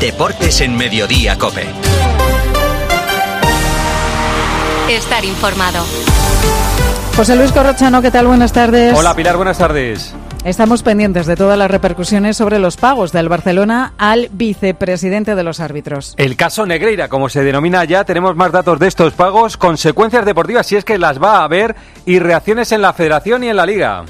Deportes en Mediodía Cope. Estar informado. José Luis Corrochano, ¿qué tal? Buenas tardes. Hola Pilar, buenas tardes. Estamos pendientes de todas las repercusiones sobre los pagos del Barcelona al vicepresidente de los árbitros. El caso Negreira, como se denomina ya, tenemos más datos de estos pagos, consecuencias deportivas si es que las va a haber y reacciones en la federación y en la liga.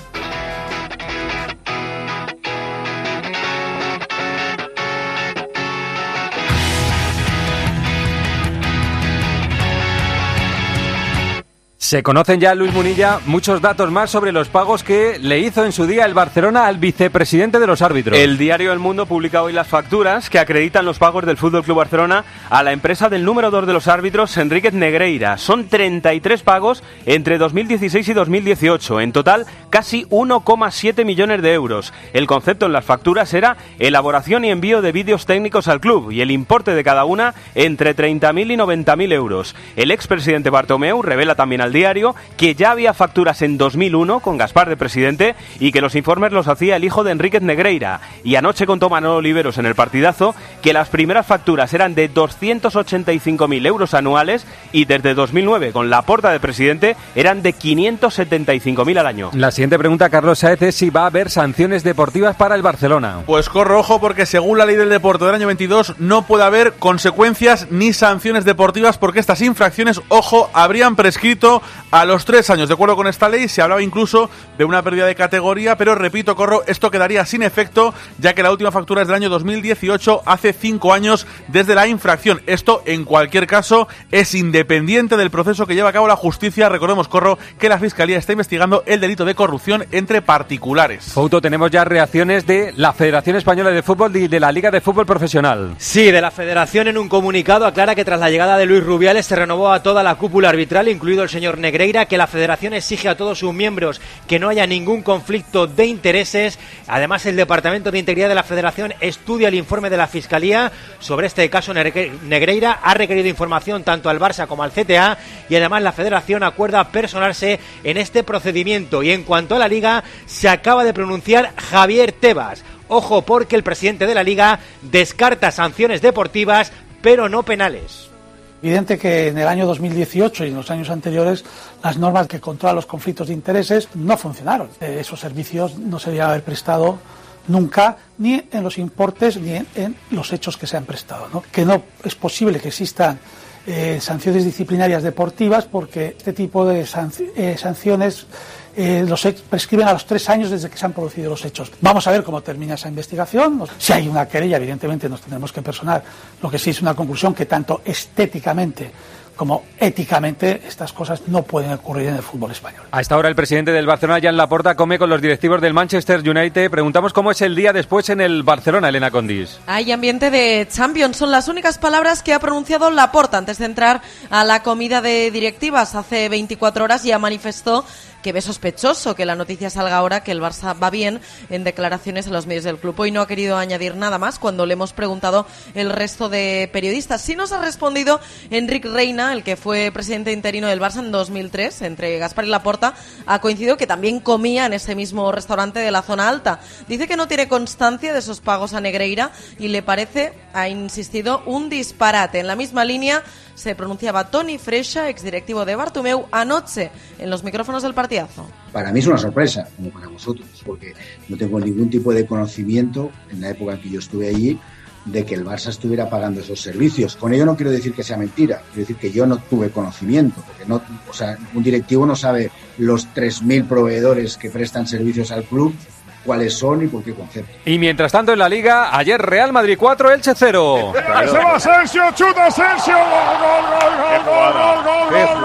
Se conocen ya, Luis Munilla, muchos datos más sobre los pagos que le hizo en su día el Barcelona al vicepresidente de los árbitros. El diario El Mundo publica hoy las facturas que acreditan los pagos del Fútbol Club Barcelona a la empresa del número 2 de los árbitros, Enríquez Negreira. Son 33 pagos entre 2016 y 2018. En total, casi 1,7 millones de euros. El concepto en las facturas era elaboración y envío de vídeos técnicos al club y el importe de cada una entre 30.000 y 90.000 euros. El expresidente Bartomeu revela también al diario que ya había facturas en 2001 con Gaspar de presidente y que los informes los hacía el hijo de Enríquez Negreira. Y anoche contó Manolo Oliveros en el partidazo que las primeras facturas eran de 285.000 euros anuales y desde 2009 con la porta de presidente eran de 575.000 al año. La siguiente pregunta, Carlos Saez, es si va a haber sanciones deportivas para el Barcelona. Pues corro ojo porque según la ley del deporte del año 22 no puede haber consecuencias ni sanciones deportivas porque estas infracciones, ojo, habrían prescrito a los tres años. De acuerdo con esta ley, se hablaba incluso de una pérdida de categoría, pero repito, corro, esto quedaría sin efecto, ya que la última factura es del año 2018, hace cinco años desde la infracción. Esto, en cualquier caso, es independiente del proceso que lleva a cabo la justicia. Recordemos, corro, que la Fiscalía está investigando el delito de corrupción entre particulares. Foto, tenemos ya reacciones de la Federación Española de Fútbol y de la Liga de Fútbol Profesional. Sí, de la Federación en un comunicado aclara que tras la llegada de Luis Rubiales se renovó a toda la cúpula arbitral, incluido el señor Negreira, que la Federación exige a todos sus miembros que no haya ningún conflicto de intereses. Además, el Departamento de Integridad de la Federación estudia el informe de la Fiscalía sobre este caso Negreira. Ha requerido información tanto al Barça como al CTA y además la Federación acuerda personarse en este procedimiento. Y en cuanto a la Liga, se acaba de pronunciar Javier Tebas. Ojo porque el presidente de la Liga descarta sanciones deportivas, pero no penales. Evidente que en el año 2018 y en los años anteriores las normas que controlan los conflictos de intereses no funcionaron. Eh, esos servicios no se debían haber prestado nunca ni en los importes ni en, los hechos que se han prestado. ¿no? Que no es posible que existan eh, sanciones disciplinarias deportivas porque este tipo de eh, sanciones eh, los prescriben a los tres años desde que se han producido los hechos. Vamos a ver cómo termina esa investigación. Si hay una querella, evidentemente nos tendremos que personar. Lo que sí es una conclusión que tanto estéticamente como éticamente estas cosas no pueden ocurrir en el fútbol español. A esta hora el presidente del Barcelona, Jan Laporta, come con los directivos del Manchester United. Preguntamos cómo es el día después en el Barcelona, Elena Condis. Hay ambiente de Champions, son las únicas palabras que ha pronunciado Laporta antes de entrar a la comida de directivas. Hace 24 horas ya manifestó que ve sospechoso que la noticia salga ahora que el Barça va bien en declaraciones a los medios del club. Hoy no ha querido añadir nada más cuando le hemos preguntado el resto de periodistas. Sí nos ha respondido Enric Reina, el que fue presidente interino del Barça en 2003, entre Gaspar y Laporta, ha coincidido que también comía en ese mismo restaurante de la zona alta. Dice que no tiene constancia de esos pagos a Negreira y le parece, ha insistido, un disparate. En la misma línea se pronunciaba Tony Fresha, exdirectivo de Bartomeu, anoche en los micrófonos del partidazo. Para mí es una sorpresa, como para vosotros, porque no tengo ningún tipo de conocimiento en la época en que yo estuve allí de que el Barça estuviera pagando esos servicios. Con ello no quiero decir que sea mentira, quiero decir que yo no tuve conocimiento, porque no, o sea, un directivo no sabe los 3.000 proveedores que prestan servicios al club cuáles son y por qué concepto. Y mientras tanto en la Liga, ayer Real Madrid 4, Elche 0. Se va Asensio, chuta Asensio,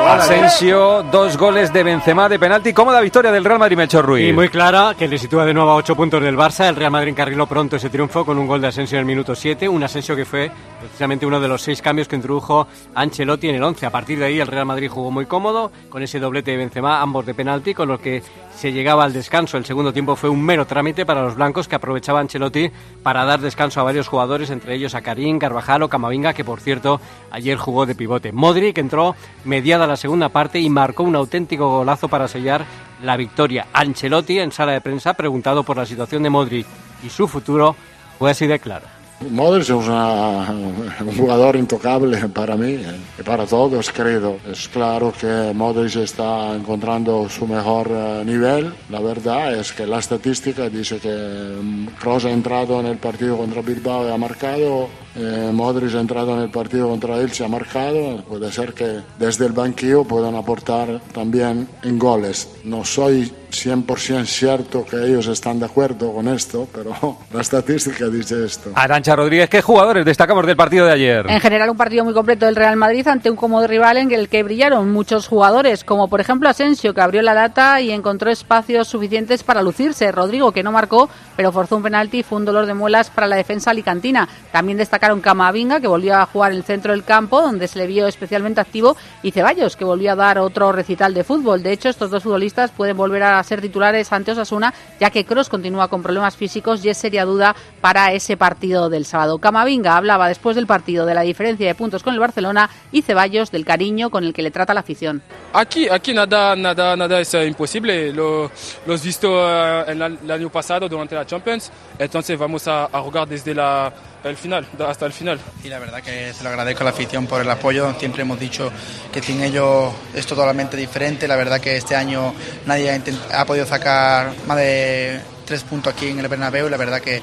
Asensio, dos goles de Benzema de penalti. Cómoda victoria del Real Madrid, Melchor Ruiz. Y muy clara, que le sitúa de nuevo a 8 puntos del Barça. El Real Madrid encarriló pronto ese triunfo con un gol de Asensio en el minuto 7. Un Asensio que fue precisamente uno de los seis cambios que introdujo Ancelotti en el 11. A partir de ahí el Real Madrid jugó muy cómodo con ese doblete de Benzema, ambos de penalti, con los que se llegaba al descanso. El segundo tiempo fue un mero trámite para los blancos que aprovechaba Ancelotti para dar descanso a varios jugadores, entre ellos a Karim, Carvajal o Camavinga, que por cierto ayer jugó de pivote. Modric entró mediada la segunda parte y marcó un auténtico golazo para sellar la victoria. Ancelotti en sala de prensa, preguntado por la situación de Modric y su futuro, fue así de claro. Modric es una- un jugador intocable para mí y para todos, creo. Es claro que Modric está encontrando su mejor eh, nivel. La verdad es que la estadística dice que Kroos ha entrado en el partido contra Bilbao y ha marcado. Eh, Modric ha entrado en el partido contra Elche y ha marcado. Puede ser que desde el banquillo puedan aportar también en goles. No soy 100% cierto que ellos están de acuerdo con esto, pero la estadística dice esto. Arancha Rodríguez, ¿qué jugadores destacamos del partido de ayer? En general, un partido muy completo del Real Madrid ante un cómodo rival en el que brillaron muchos jugadores, como por ejemplo Asensio, que abrió la lata y encontró espacios suficientes para lucirse. Rodrigo, que no marcó, pero forzó un penalti y fue un dolor de muelas para la defensa alicantina. También destacaron Camavinga, que volvió a jugar en el centro del campo, donde se le vio especialmente activo, y Ceballos, que volvió a dar otro recital de fútbol. De hecho, estos dos futbolistas pueden volver a ser titulares ante Osasuna, ya que Cross continúa con problemas físicos y es seria duda para ese partido del sábado. Camavinga hablaba después del partido de la diferencia de puntos con el Barcelona y Ceballos del cariño con el que le trata la afición. Aquí, aquí nada, nada, nada es eh, imposible. Lo, lo has visto eh, en la- el año pasado durante la Champions. Entonces vamos a, a jugar desde la, el final, hasta el final. Y la verdad que se lo agradezco a la afición por el apoyo. Siempre hemos dicho que sin ellos es totalmente diferente. La verdad que este año nadie ha, ha podido sacar más de tres puntos aquí en el Bernabéu. La verdad que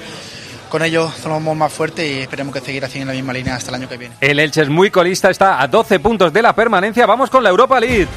con ellos somos más fuertes y esperemos que seguir así en la misma línea hasta el año que viene. El Elche es muy colista, está a 12 puntos de la permanencia. Vamos con la Europa League.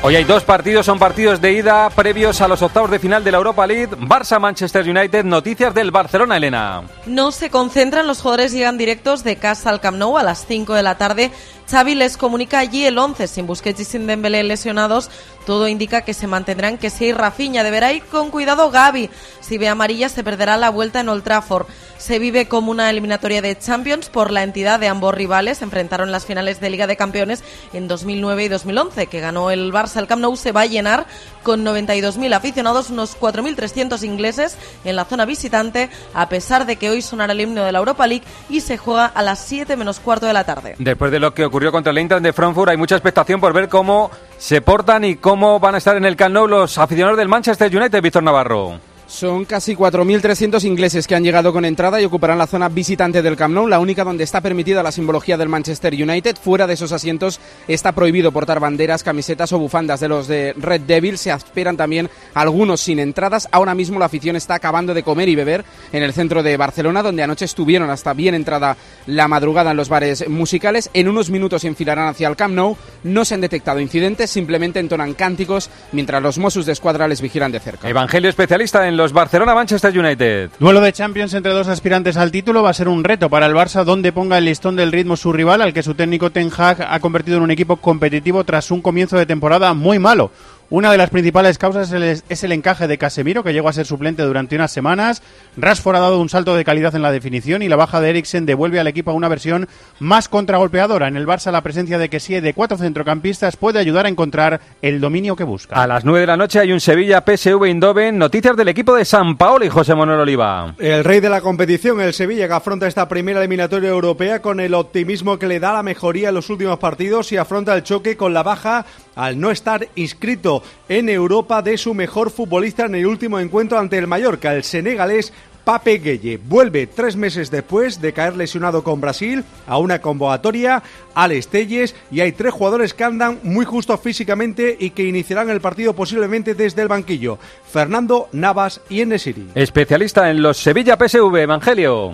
Hoy hay dos partidos, son partidos de ida previos a los octavos de final de la Europa League. Barça-Manchester United, noticias del Barcelona, Elena. No se concentran, los jugadores llegan directos de casa al Camp Nou a las 5 de la tarde. Xavi les comunica allí el 11, sin Busquets y sin Dembélé lesionados. Todo indica que se mantendrán que si Rafinha deberá ir con cuidado Gaby. Si ve amarilla se perderá la vuelta en Old Trafford. Se vive como una eliminatoria de Champions por la entidad de ambos rivales. Enfrentaron en las finales de Liga de Campeones en 2009 y 2011, que ganó el Barça. El Camp Nou se va a llenar con 92.000 aficionados, unos 4.300 ingleses en la zona visitante, a pesar de que hoy sonará el himno de la Europa League y se juega a las 7 menos cuarto de la tarde. Después de lo que ocurrió contra el Eintracht de Frankfurt, hay mucha expectación por ver cómo se portan y cómo van a estar en el Camp Nou los aficionados del Manchester United, Víctor Navarro. Son casi 4.300 ingleses que han llegado con entrada y ocuparán la zona visitante del Camp Nou, la única donde está permitida la simbología del Manchester United. Fuera de esos asientos está prohibido portar banderas, camisetas o bufandas de los de Red Devil. Se esperan también algunos sin entradas. Ahora mismo la afición está acabando de comer y beber en el centro de Barcelona, donde anoche estuvieron hasta bien entrada la madrugada en los bares musicales. En unos minutos se enfilarán hacia el Camp Nou. No se han detectado incidentes, simplemente entonan cánticos mientras los Mossos de Escuadra les vigilan de cerca. Evangelio especialista en los Barcelona-Manchester United. Duelo de Champions entre dos aspirantes al título va a ser un reto para el Barça donde ponga el listón del ritmo su rival al que su técnico Ten Hag ha convertido en un equipo competitivo tras un comienzo de temporada muy malo. Una de las principales causas es el, es el encaje de Casemiro, que llegó a ser suplente durante unas semanas. Rashford ha dado un salto de calidad en la definición y la baja de Eriksen devuelve al equipo a una versión más contragolpeadora. En el Barça la presencia de Kessie de cuatro centrocampistas puede ayudar a encontrar el dominio que busca. A las 9 de la noche hay un Sevilla PSV Eindhoven. Noticias del equipo de San Paolo y José Manuel Oliva. El rey de la competición, el Sevilla, que afronta esta primera eliminatoria europea con el optimismo que le da la mejoría en los últimos partidos y afronta el choque con la baja al no estar inscrito en Europa de su mejor futbolista en el último encuentro ante el Mallorca, el senegalés Pape Gueye. Vuelve tres meses después de caer lesionado con Brasil a una convocatoria al Estelles y hay tres jugadores que andan muy justos físicamente y que iniciarán el partido posiblemente desde el banquillo. Fernando, Navas y Enesiri. Especialista en los Sevilla PSV, Evangelio.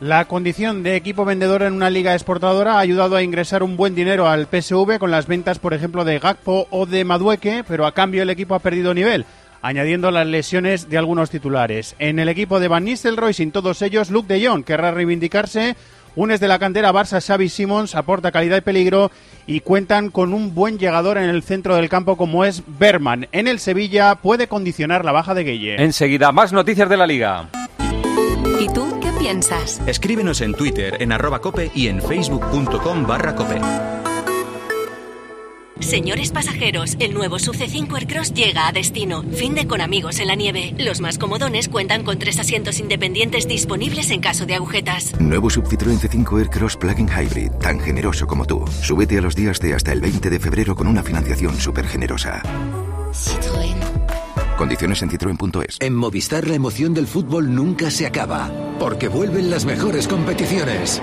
La condición de equipo vendedor en una liga exportadora ha ayudado a ingresar un buen dinero al PSV con las ventas, por ejemplo, de Gakpo o de Madueque, pero a cambio el equipo ha perdido nivel, añadiendo las lesiones de algunos titulares. En el equipo de Van Nistelrooy, sin todos ellos, Luke de Jong querrá reivindicarse. Unes de la cantera Barça, Xavi Simons, aporta calidad y peligro y cuentan con un buen llegador en el centro del campo como es Berman. En el Sevilla puede condicionar la baja de Gueye. Enseguida, más noticias de la liga. ¿Y tú qué piensas? Escríbenos en Twitter, en arroba cope y en facebook.com barra cope. Señores pasajeros, el nuevo Sub C5 Aircross llega a destino. Fin de con amigos en la nieve. Los más comodones cuentan con tres asientos independientes disponibles en caso de agujetas. Nuevo Sub Citroën C5 Aircross Plug-in Hybrid, tan generoso como tú. Súbete a los días de hasta el 20 de febrero con una financiación súper generosa. Citroën. Condiciones en citroen.es. En Movistar la emoción del fútbol nunca se acaba, porque vuelven las mejores competiciones.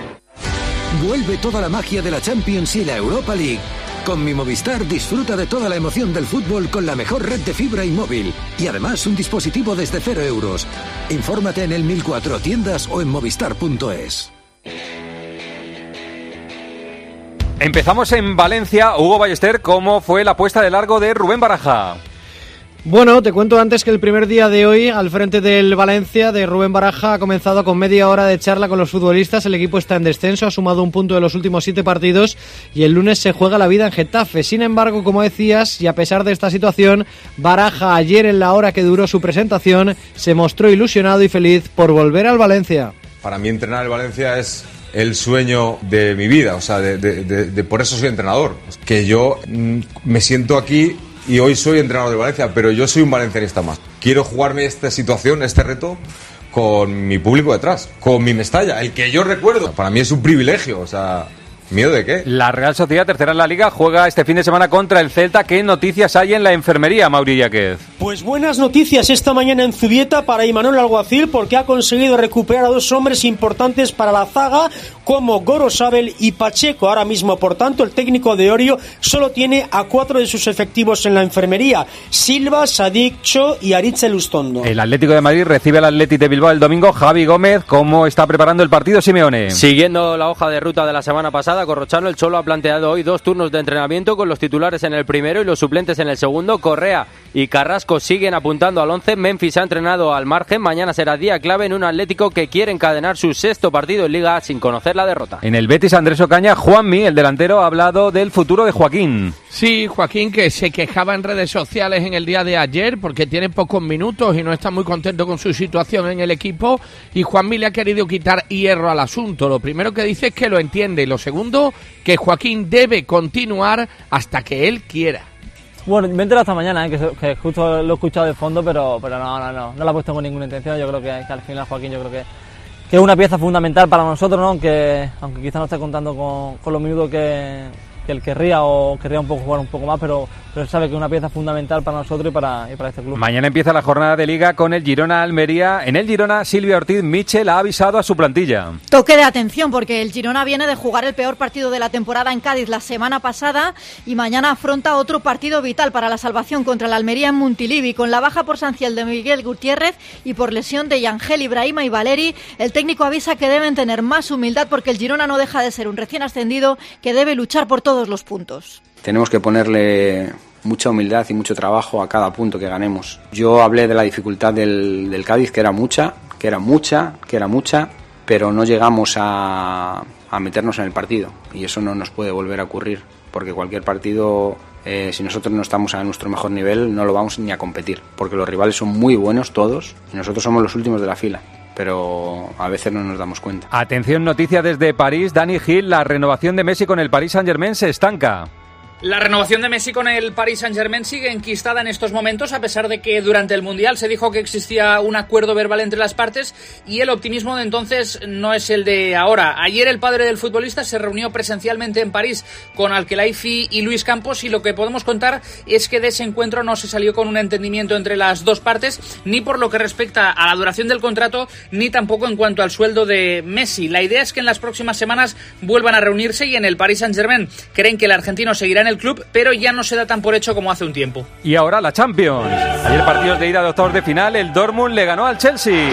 Vuelve toda la magia de la Champions y la Europa League. Con mi Movistar disfruta de toda la emoción del fútbol con la mejor red de fibra y móvil. Y además un dispositivo desde cero euros. Infórmate en el 1004 tiendas o en movistar.es. Empezamos en Valencia. Hugo Ballester, ¿cómo fue la puesta de largo de Rubén Baraja? Bueno, te cuento antes que el primer día de hoy al frente del Valencia de Rubén Baraja ha comenzado con media hora de charla con los futbolistas. El equipo está en descenso, ha sumado un punto de los últimos siete partidos y el lunes se juega la vida en Getafe. Sin embargo, como decías, y a pesar de esta situación, Baraja ayer en la hora que duró su presentación se mostró ilusionado y feliz por volver al Valencia. Para mí entrenar el Valencia es el sueño de mi vida, o sea, de, de- por eso soy entrenador. Que yo mm, me siento aquí y hoy soy entrenador de Valencia, pero yo soy un valencianista más. Quiero jugarme esta situación, este reto, con mi público detrás, con mi Mestalla, el que yo recuerdo. Para mí es un privilegio, o sea, ¿miedo de qué? La Real Sociedad, tercera en la Liga, juega este fin de semana contra el Celta. ¿Qué noticias hay en la enfermería, Mauri Yaquez? Pues buenas noticias esta mañana en Zubieta para Imanol Alguacil porque ha conseguido recuperar a dos hombres importantes para la zaga como Gorosabel y Pacheco. Ahora mismo, por tanto, el técnico de Orio solo tiene a cuatro de sus efectivos en la enfermería. Silva, Sadik, Cho y Aritz Lustondo. El Atlético de Madrid recibe al Atleti de Bilbao el domingo. Javi Gómez, ¿cómo está preparando el partido Simeone? Siguiendo la hoja de ruta de la semana pasada, Corrochano el Cholo ha planteado hoy dos turnos de entrenamiento con los titulares en el primero y los suplentes en el segundo. Correa y Carrasco siguen apuntando al 11. Memphis ha entrenado al margen. Mañana será día clave en un Atlético que quiere encadenar su sexto partido en Liga sin conocer la derrota. En el Betis, Andrés Ocaña, Juanmi, el delantero, ha hablado del futuro de Joaquín. Sí, Joaquín, que se quejaba en redes sociales en el día de ayer porque tiene pocos minutos y no está muy contento con su situación en el equipo. Y Juanmi le ha querido quitar hierro al asunto. Lo primero que dice es que lo entiende y lo segundo, que Joaquín debe continuar hasta que él quiera. Bueno, me he enterado esta mañana, ¿eh? que, justo lo he escuchado de fondo, pero, pero no, no, no, no la he puesto con ninguna intención. Yo creo que, al final Joaquín, yo creo que, que es una pieza fundamental para nosotros, ¿no? aunque, aunque quizá no esté contando con, con los minutos que, que él querría o querría un poco jugar un poco más, pero, pero él sabe que es una pieza fundamental para nosotros y para, y para este club. Mañana empieza la jornada de Liga con el Girona Almería. En el Girona, Silvia Ortiz Michel ha avisado a su plantilla. Toque de atención porque el Girona viene de jugar el peor partido de la temporada en Cádiz la semana pasada y mañana afronta otro partido vital para la salvación contra la Almería en Montilivi. Con la baja por sanción de Miguel Gutiérrez y por lesión de Yangel, Ibrahima y Valeri, el técnico avisa que deben tener más humildad porque el Girona no deja de ser un recién ascendido que debe luchar por todos los puntos. Tenemos que ponerle mucha humildad y mucho trabajo a cada punto que ganemos. Yo hablé de la dificultad del, del Cádiz, que era mucha, que era mucha, que era mucha, pero no llegamos a, a meternos en el partido y eso no nos puede volver a ocurrir, porque cualquier partido, eh, si nosotros no estamos a nuestro mejor nivel, no lo vamos ni a competir, porque los rivales son muy buenos todos y nosotros somos los últimos de la fila, pero a veces no nos damos cuenta. Atención, noticia desde París. Dani Gil, la renovación de Messi con el Paris Saint-Germain se estanca. La renovación de Messi con el Paris Saint-Germain sigue enquistada en estos momentos, a pesar de que durante el Mundial se dijo que existía un acuerdo verbal entre las partes y el optimismo de entonces no es el de ahora. Ayer el padre del futbolista se reunió presencialmente en París con Alkelaifi y Luis Campos y lo que podemos contar es que de ese encuentro no se salió con un entendimiento entre las dos partes, ni por lo que respecta a la duración del contrato, ni tampoco en cuanto al sueldo de Messi. La idea es que en las próximas semanas vuelvan a reunirse y en el Paris Saint-Germain creen que el argentino seguirá en el club, pero ya no se da tan por hecho como hace un tiempo. Y ahora la Champions. Ayer partidos de ida de octavos de final, el Dortmund le ganó al Chelsea.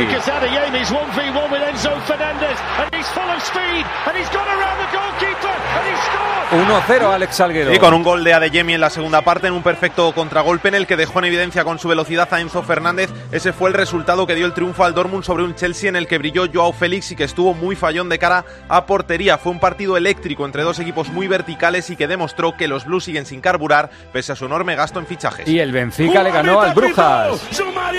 1-0 Alex Salguero. Sí, con un gol de Adeyemi en la segunda parte, en un perfecto contragolpe en el que dejó en evidencia con su velocidad a Enzo Fernández. Ese fue el resultado que dio el triunfo al Dortmund sobre un Chelsea en el que brilló Joao Félix y que estuvo muy fallón de cara a portería. Fue un partido eléctrico entre dos equipos muy verticales y que demostró que los Blues siguen sin carburar pese a su enorme gasto en fichajes. Y el Benfica le ganó al Brujas. Sumari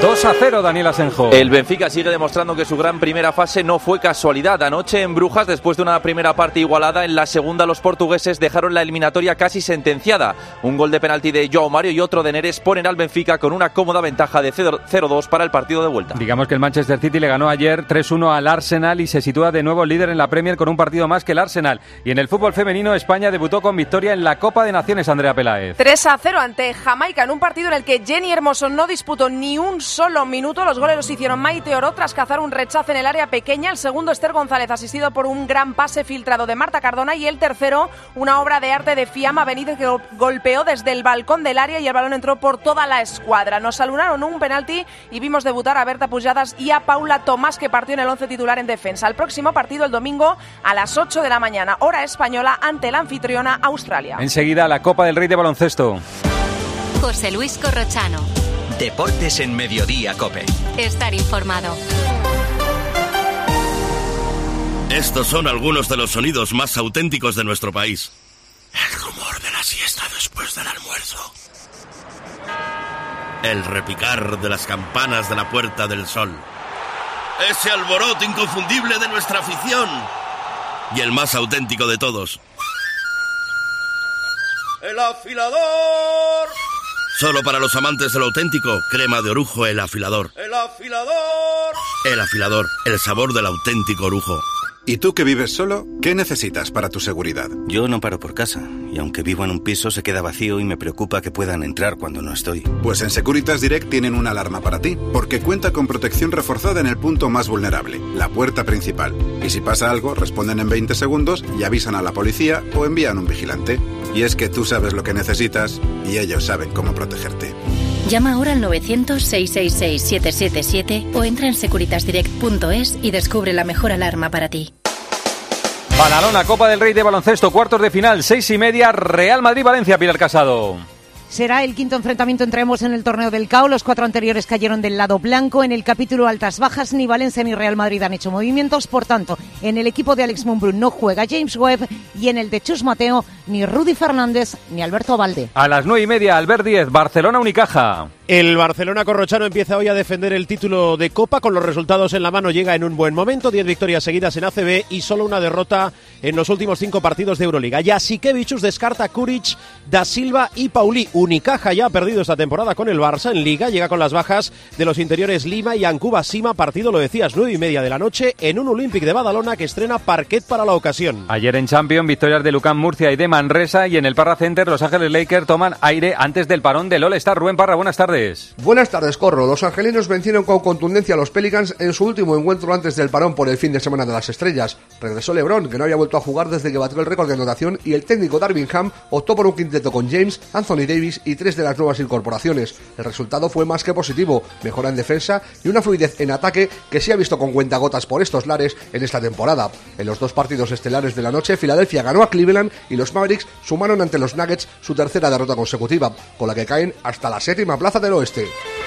2 a 0, Daniel Asenjo. El Benfica sigue demostrando que su gran primera fase no fue casualidad. Anoche en Brujas, después de una primera parte igualada, en la segunda los portugueses dejaron la eliminatoria casi sentenciada. Un gol de penalti de Joao Mario y otro de Neres ponen al Benfica con una cómoda ventaja de 0-2 para el partido de vuelta. Digamos que el Manchester City le ganó ayer 3-1 al Arsenal y se sitúa de nuevo líder en la Premier con un partido más que el Arsenal. Y en el fútbol femenino, España debutó con victoria en la Copa de Naciones, Andrea Peláez. 3 a 0 ante Jamaica en un partido en el que Jenny Hermoso no disputó ni un solo minuto. Los goles los hicieron Maite Oro tras cazar un rechazo en el área pequeña. El segundo, Esther González, asistido por un gran pase filtrado de Marta Cardona. Y el tercero, una obra de arte de Fiamma Benítez que golpeó desde el balcón del área y el balón entró por toda la escuadra. Nos saludaron un penalti y vimos debutar a Berta Pujadas y a Paula Tomás, que partió en el once titular en defensa. El próximo partido el domingo a las 8 de la mañana, hora española, ante la anfitriona Australia. Enseguida, la Copa del Rey de Baloncesto. José Luis Corrochano. Deportes en Mediodía, Cope. Estar informado. Estos son algunos de los sonidos más auténticos de nuestro país. El rumor de la siesta después del almuerzo. El repicar de las campanas de la Puerta del Sol. Ese alboroto inconfundible de nuestra afición. Y el más auténtico de todos. El afilador. Solo para los amantes del auténtico, crema de orujo el afilador. El afilador. El afilador, el sabor del auténtico orujo. ¿Y tú que vives solo? ¿Qué necesitas para tu seguridad? Yo no paro por casa, y aunque vivo en un piso se queda vacío y me preocupa que puedan entrar cuando no estoy. Pues en Securitas Direct tienen una alarma para ti, porque cuenta con protección reforzada en el punto más vulnerable, la puerta principal. Y si pasa algo, responden en 20 segundos y avisan a la policía o envían un vigilante. Y es que tú sabes lo que necesitas y ellos saben cómo protegerte. Llama ahora al 900-666-777 o entra en securitasdirect.es y descubre la mejor alarma para ti. Badalona, Copa del Rey de Baloncesto, cuartos de final, seis y media, Real Madrid-Valencia, Pilar Casado. Será el quinto enfrentamiento entre ambos en el torneo del CAO. Los cuatro anteriores cayeron del lado blanco. En el capítulo altas-bajas, ni Valencia ni Real Madrid han hecho movimientos. Por tanto, en el equipo de Alex Mumbrun no juega James Webb y en el de Chus Mateo ni Rudy Fernández ni Alberto Valde. A las nueve y media, Albert 10, Barcelona-Unicaja. El Barcelona Corrochano empieza hoy a defender el título de Copa. Con los resultados en la mano llega en un buen momento. Diez victorias seguidas en ACB y solo una derrota en los últimos cinco partidos de Euroliga. Ya Sikevichus descarta Kuric, Da Silva y Pauli. Unicaja ya ha perdido esta temporada con el Barça en Liga. Llega con las bajas de los interiores Lima y Ancuba Sima. Partido, lo decías, nueve y media de la noche en un Olympic de Badalona que estrena parquet para la ocasión. Ayer en Champions, victorias de Lucán Murcia y de Manresa. Y en el Parra Center, Los Ángeles Lakers toman aire antes del parón del All-Star. Rubén Parra, buenas tardes. Buenas tardes. Corro. Los angelinos vencieron con contundencia a los Pelicans en su último encuentro antes del parón por el fin de semana de las estrellas. Regresó LeBron, que no había vuelto a jugar desde que batió el récord de anotación, y el técnico Darvin Ham optó por un quinteto con James, Anthony Davis y tres de las nuevas incorporaciones. El resultado fue más que positivo, mejora en defensa y una fluidez en ataque que se ha visto con cuentagotas por estos lares en esta temporada. En los dos partidos estelares de la noche, Filadelfia ganó a Cleveland y los Mavericks sumaron ante los Nuggets su tercera derrota consecutiva, con la que caen hasta la séptima plaza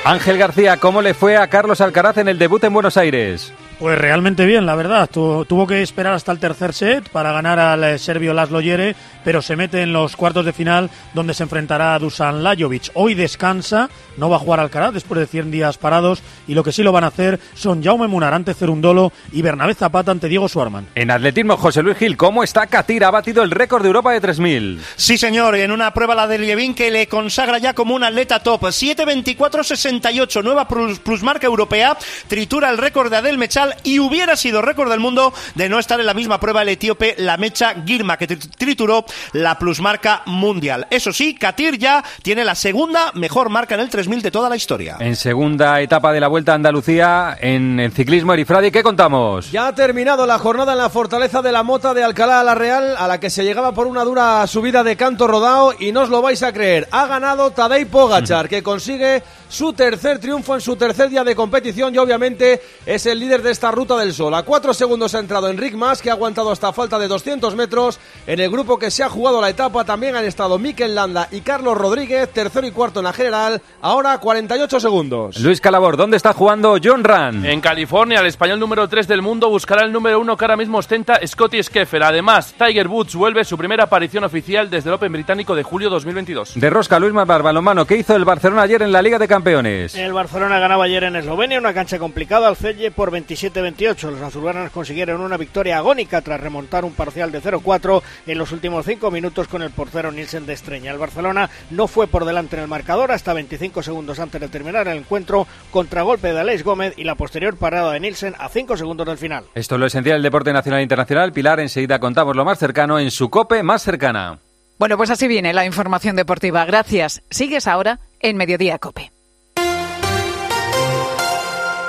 Ángel García, ¿cómo le fue a Carlos Alcaraz en el debut en Buenos Aires? Pues realmente bien, la verdad. tuvo que esperar hasta el tercer set para ganar al eh, serbio Laszlo Yere, pero se mete en los cuartos de final donde se enfrentará a Dusan Lajovic. Hoy descansa, no va a jugar Alcaraz después de 100 días parados y lo que sí lo van a hacer son Jaume Munar ante Cerundolo y Bernabé Zapata ante Diego Suarman. En atletismo, José Luis Gil, ¿cómo está Katir? Ha batido el récord de Europa de 3000. Sí, señor, en una prueba la de Lievin que le consagra ya como un atleta top. 7.24.68, nueva plusmarca europea, tritura el récord de Adel Mechal y hubiera sido récord del mundo de no estar en la misma prueba el etíope la Mecha Girma, que trituró la plusmarca mundial. Eso sí, Katir ya tiene la segunda mejor marca en el 3000 de toda la historia. En segunda etapa de la Vuelta a Andalucía, en el ciclismo Erifradi, ¿qué contamos? Ya ha terminado la jornada en la fortaleza de la Mota de Alcalá a la Real, a la que se llegaba por una dura subida de canto rodado y no os lo vais a creer. Ha ganado Tadej Pogachar, que consigue su tercer triunfo en su tercer día de competición y obviamente es el líder de esta esta ruta del sol. A cuatro segundos ha entrado Enric Mas, que ha aguantado hasta falta de 200 metros. En el grupo que se ha jugado la etapa también han estado Mikel Landa y Carlos Rodríguez, tercero y cuarto en la general. Ahora 48 segundos. Luis Calabor, ¿dónde está jugando John Ran? En California, el español número 3 del mundo buscará el número 1 que ahora mismo ostenta Scotty Scheffler. Además, Tiger Woods vuelve su primera aparición oficial desde el Open británico de julio 2022. De rosca, Luis Mar ¿qué hizo el Barcelona ayer en la Liga de Campeones? El Barcelona ganaba ayer en Eslovenia, una cancha complicada al Celle por 27-28. Los azulgranas consiguieron una victoria agónica tras remontar un parcial de 0-4 en los últimos cinco minutos con el portero Nielsen de Estreña. El Barcelona no fue por delante en el marcador hasta 25 segundos antes de terminar el encuentro, contragolpe de Aleix Gómez y la posterior parada de Nielsen a 5 segundos del final. Esto es lo esencial del deporte nacional e internacional. Pilar, enseguida contamos lo más cercano en su COPE más cercana. Bueno, pues así viene la información deportiva. Gracias. Sigues ahora en Mediodía Cope.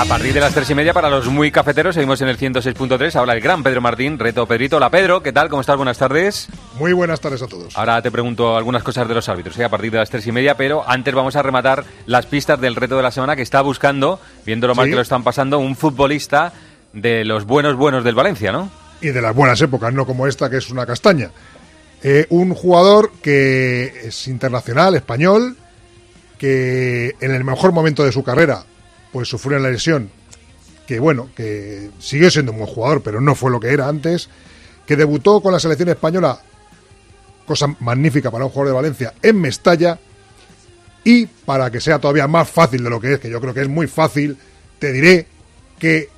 A partir de las tres y media para los muy cafeteros seguimos en el 106.3. Ahora el gran Pedro Martín, reto Pedrito. Hola Pedro, ¿qué tal? ¿Cómo estás? Buenas tardes. Muy buenas tardes a todos. Ahora te pregunto algunas cosas de los árbitros ¿eh? a partir de las tres y media, pero antes vamos a rematar las pistas del reto de la semana que está buscando, viendo lo mal Sí. que lo están pasando, un futbolista de los buenos buenos del Valencia, ¿no? Y de las buenas épocas, no como esta que es una castaña. Eh, un jugador que es internacional, español, que en el mejor momento de su carrera, pues sufrió una lesión, que bueno, que siguió siendo un buen jugador, pero no fue lo que era antes, que debutó con la selección española, cosa magnífica para un jugador de Valencia, en Mestalla, y para que sea todavía más fácil de lo que es, que yo creo que es muy fácil, te diré que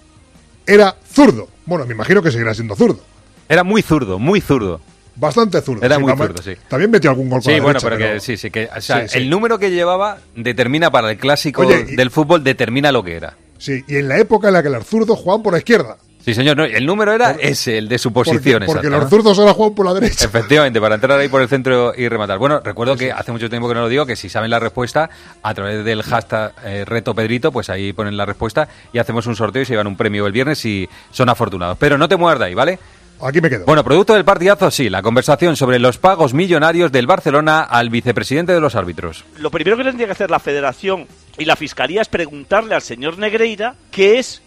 era zurdo. Bueno, me imagino que seguirá siendo zurdo. Era muy zurdo, muy zurdo. Bastante zurdo. Era Sí, muy zurdo, sí. También metió algún gol con Sí, la bueno, derecha, pero, que sí, sí, que o sea, Sí, el número que llevaba determina para el clásico Oye, y- del fútbol determina lo que era. Sí, y en la época en la que los zurdos jugaban por la izquierda. Sí, señor, no, el número era ese, el de su posición. porque los zurdos ahora juegan por la derecha. Efectivamente, para entrar ahí por el centro y rematar. Bueno, recuerdo que hace mucho tiempo que no lo digo, que si saben la respuesta, a través del hashtag eh, Reto Pedrito, pues ahí ponen la respuesta y hacemos un sorteo y se llevan un premio el viernes si son afortunados. Pero no te muevas de ahí, ¿vale? Aquí me quedo. Bueno, producto del partidazo, sí, la conversación sobre los pagos millonarios del Barcelona al vicepresidente de los árbitros. Lo primero que tendría que hacer la Federación y la Fiscalía es preguntarle al señor Negreira qué es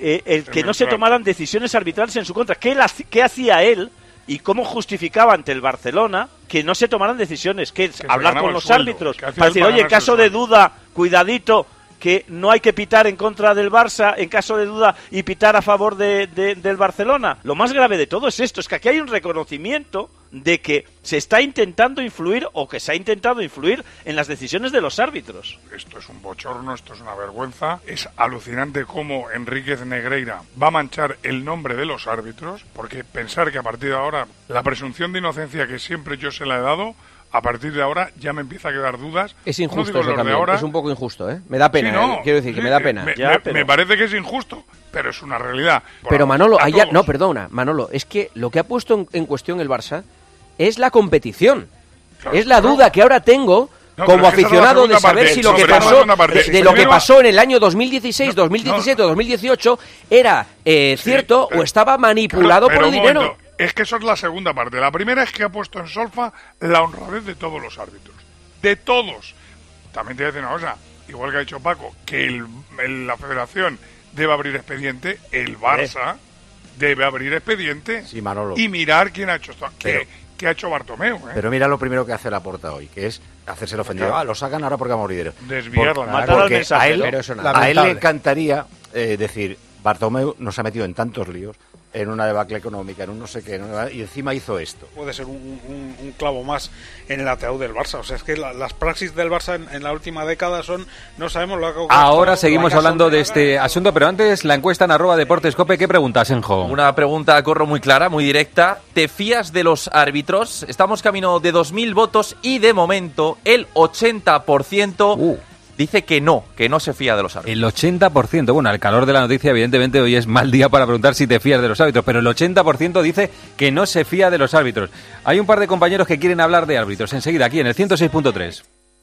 eh, el que no se tomaran decisiones arbitrales en su contra. ¿Qué, hacía él y cómo justificaba ante el Barcelona que no se tomaran decisiones? Que es hablar con los sueldo, árbitros para decir, oye, en caso de duda, cuidadito, que no hay que pitar en contra del Barça, en caso de duda, y pitar a favor de- de- del Barcelona. Lo más grave de todo es esto, es que aquí hay un reconocimiento de que se está intentando influir o que se ha intentado influir en las decisiones de los árbitros. Esto es un bochorno, esto es una vergüenza. Es alucinante cómo Enríquez Negreira va a manchar el nombre de los árbitros, porque pensar que a partir de ahora la presunción de inocencia que siempre yo se la he dado, a partir de ahora ya me empieza a quedar dudas. Es No injusto digo eso también. ahora. Es un poco injusto, ¿eh? Me da pena, Sí, no, ¿eh? Quiero decir que me da pena. Me, me- me parece que es injusto, pero es una realidad. Por Pero Manolo, allá, no, perdona, Manolo, es que lo que ha puesto en, en cuestión el Barça es la competición. es la duda que ahora tengo No, como aficionado de saber parte. si lo que pasó parte. de, de lo que pasó en el año 2016, 2017 o 2018 era eh, cierto o estaba manipulado por el dinero. momento, es que eso es la segunda parte. La primera es que ha puesto en solfa la honradez de todos los árbitros. De todos. También te voy a decir una cosa. Igual que ha dicho Paco, que el- el- la federación debe abrir expediente, el Barça debe abrir expediente Sí, Manolo. y mirar quién ha hecho esto. Pero- ¿Qué, qué ha hecho Bartomeu? eh? Pero mira lo primero que hace la porta hoy, que es hacerse el ofendido. Ah, lo sacan ahora porque ha morido. Desviar la Por- matar al porque mensaje, a él, pero eso no. a él le encantaría eh, decir, Bartomeu nos ha metido en tantos líos, en una debacle económica, en un no sé qué, y encima hizo esto. puede ser un, un- un clavo más en el ataúd del Barça. O sea, es que la- las praxis del Barça en, en la última década son, no sabemos lo que ha ocurrido. Ahora seguimos hablando de este asunto, pero antes la encuesta en arroba deportescope. ¿Qué preguntas, Enjo? Una pregunta, corro muy clara, muy directa. ¿Te fías de los árbitros? Estamos camino de 2.000 votos y de momento el 80% dice que no, que no se fía de los árbitros. El 80%, bueno, al calor de la noticia, evidentemente hoy es mal día para preguntar si te fías de los árbitros, pero el 80% dice que no se fía de los árbitros. Hay un par de compañeros que quieren hablar de árbitros. Enseguida, aquí en el 106.3.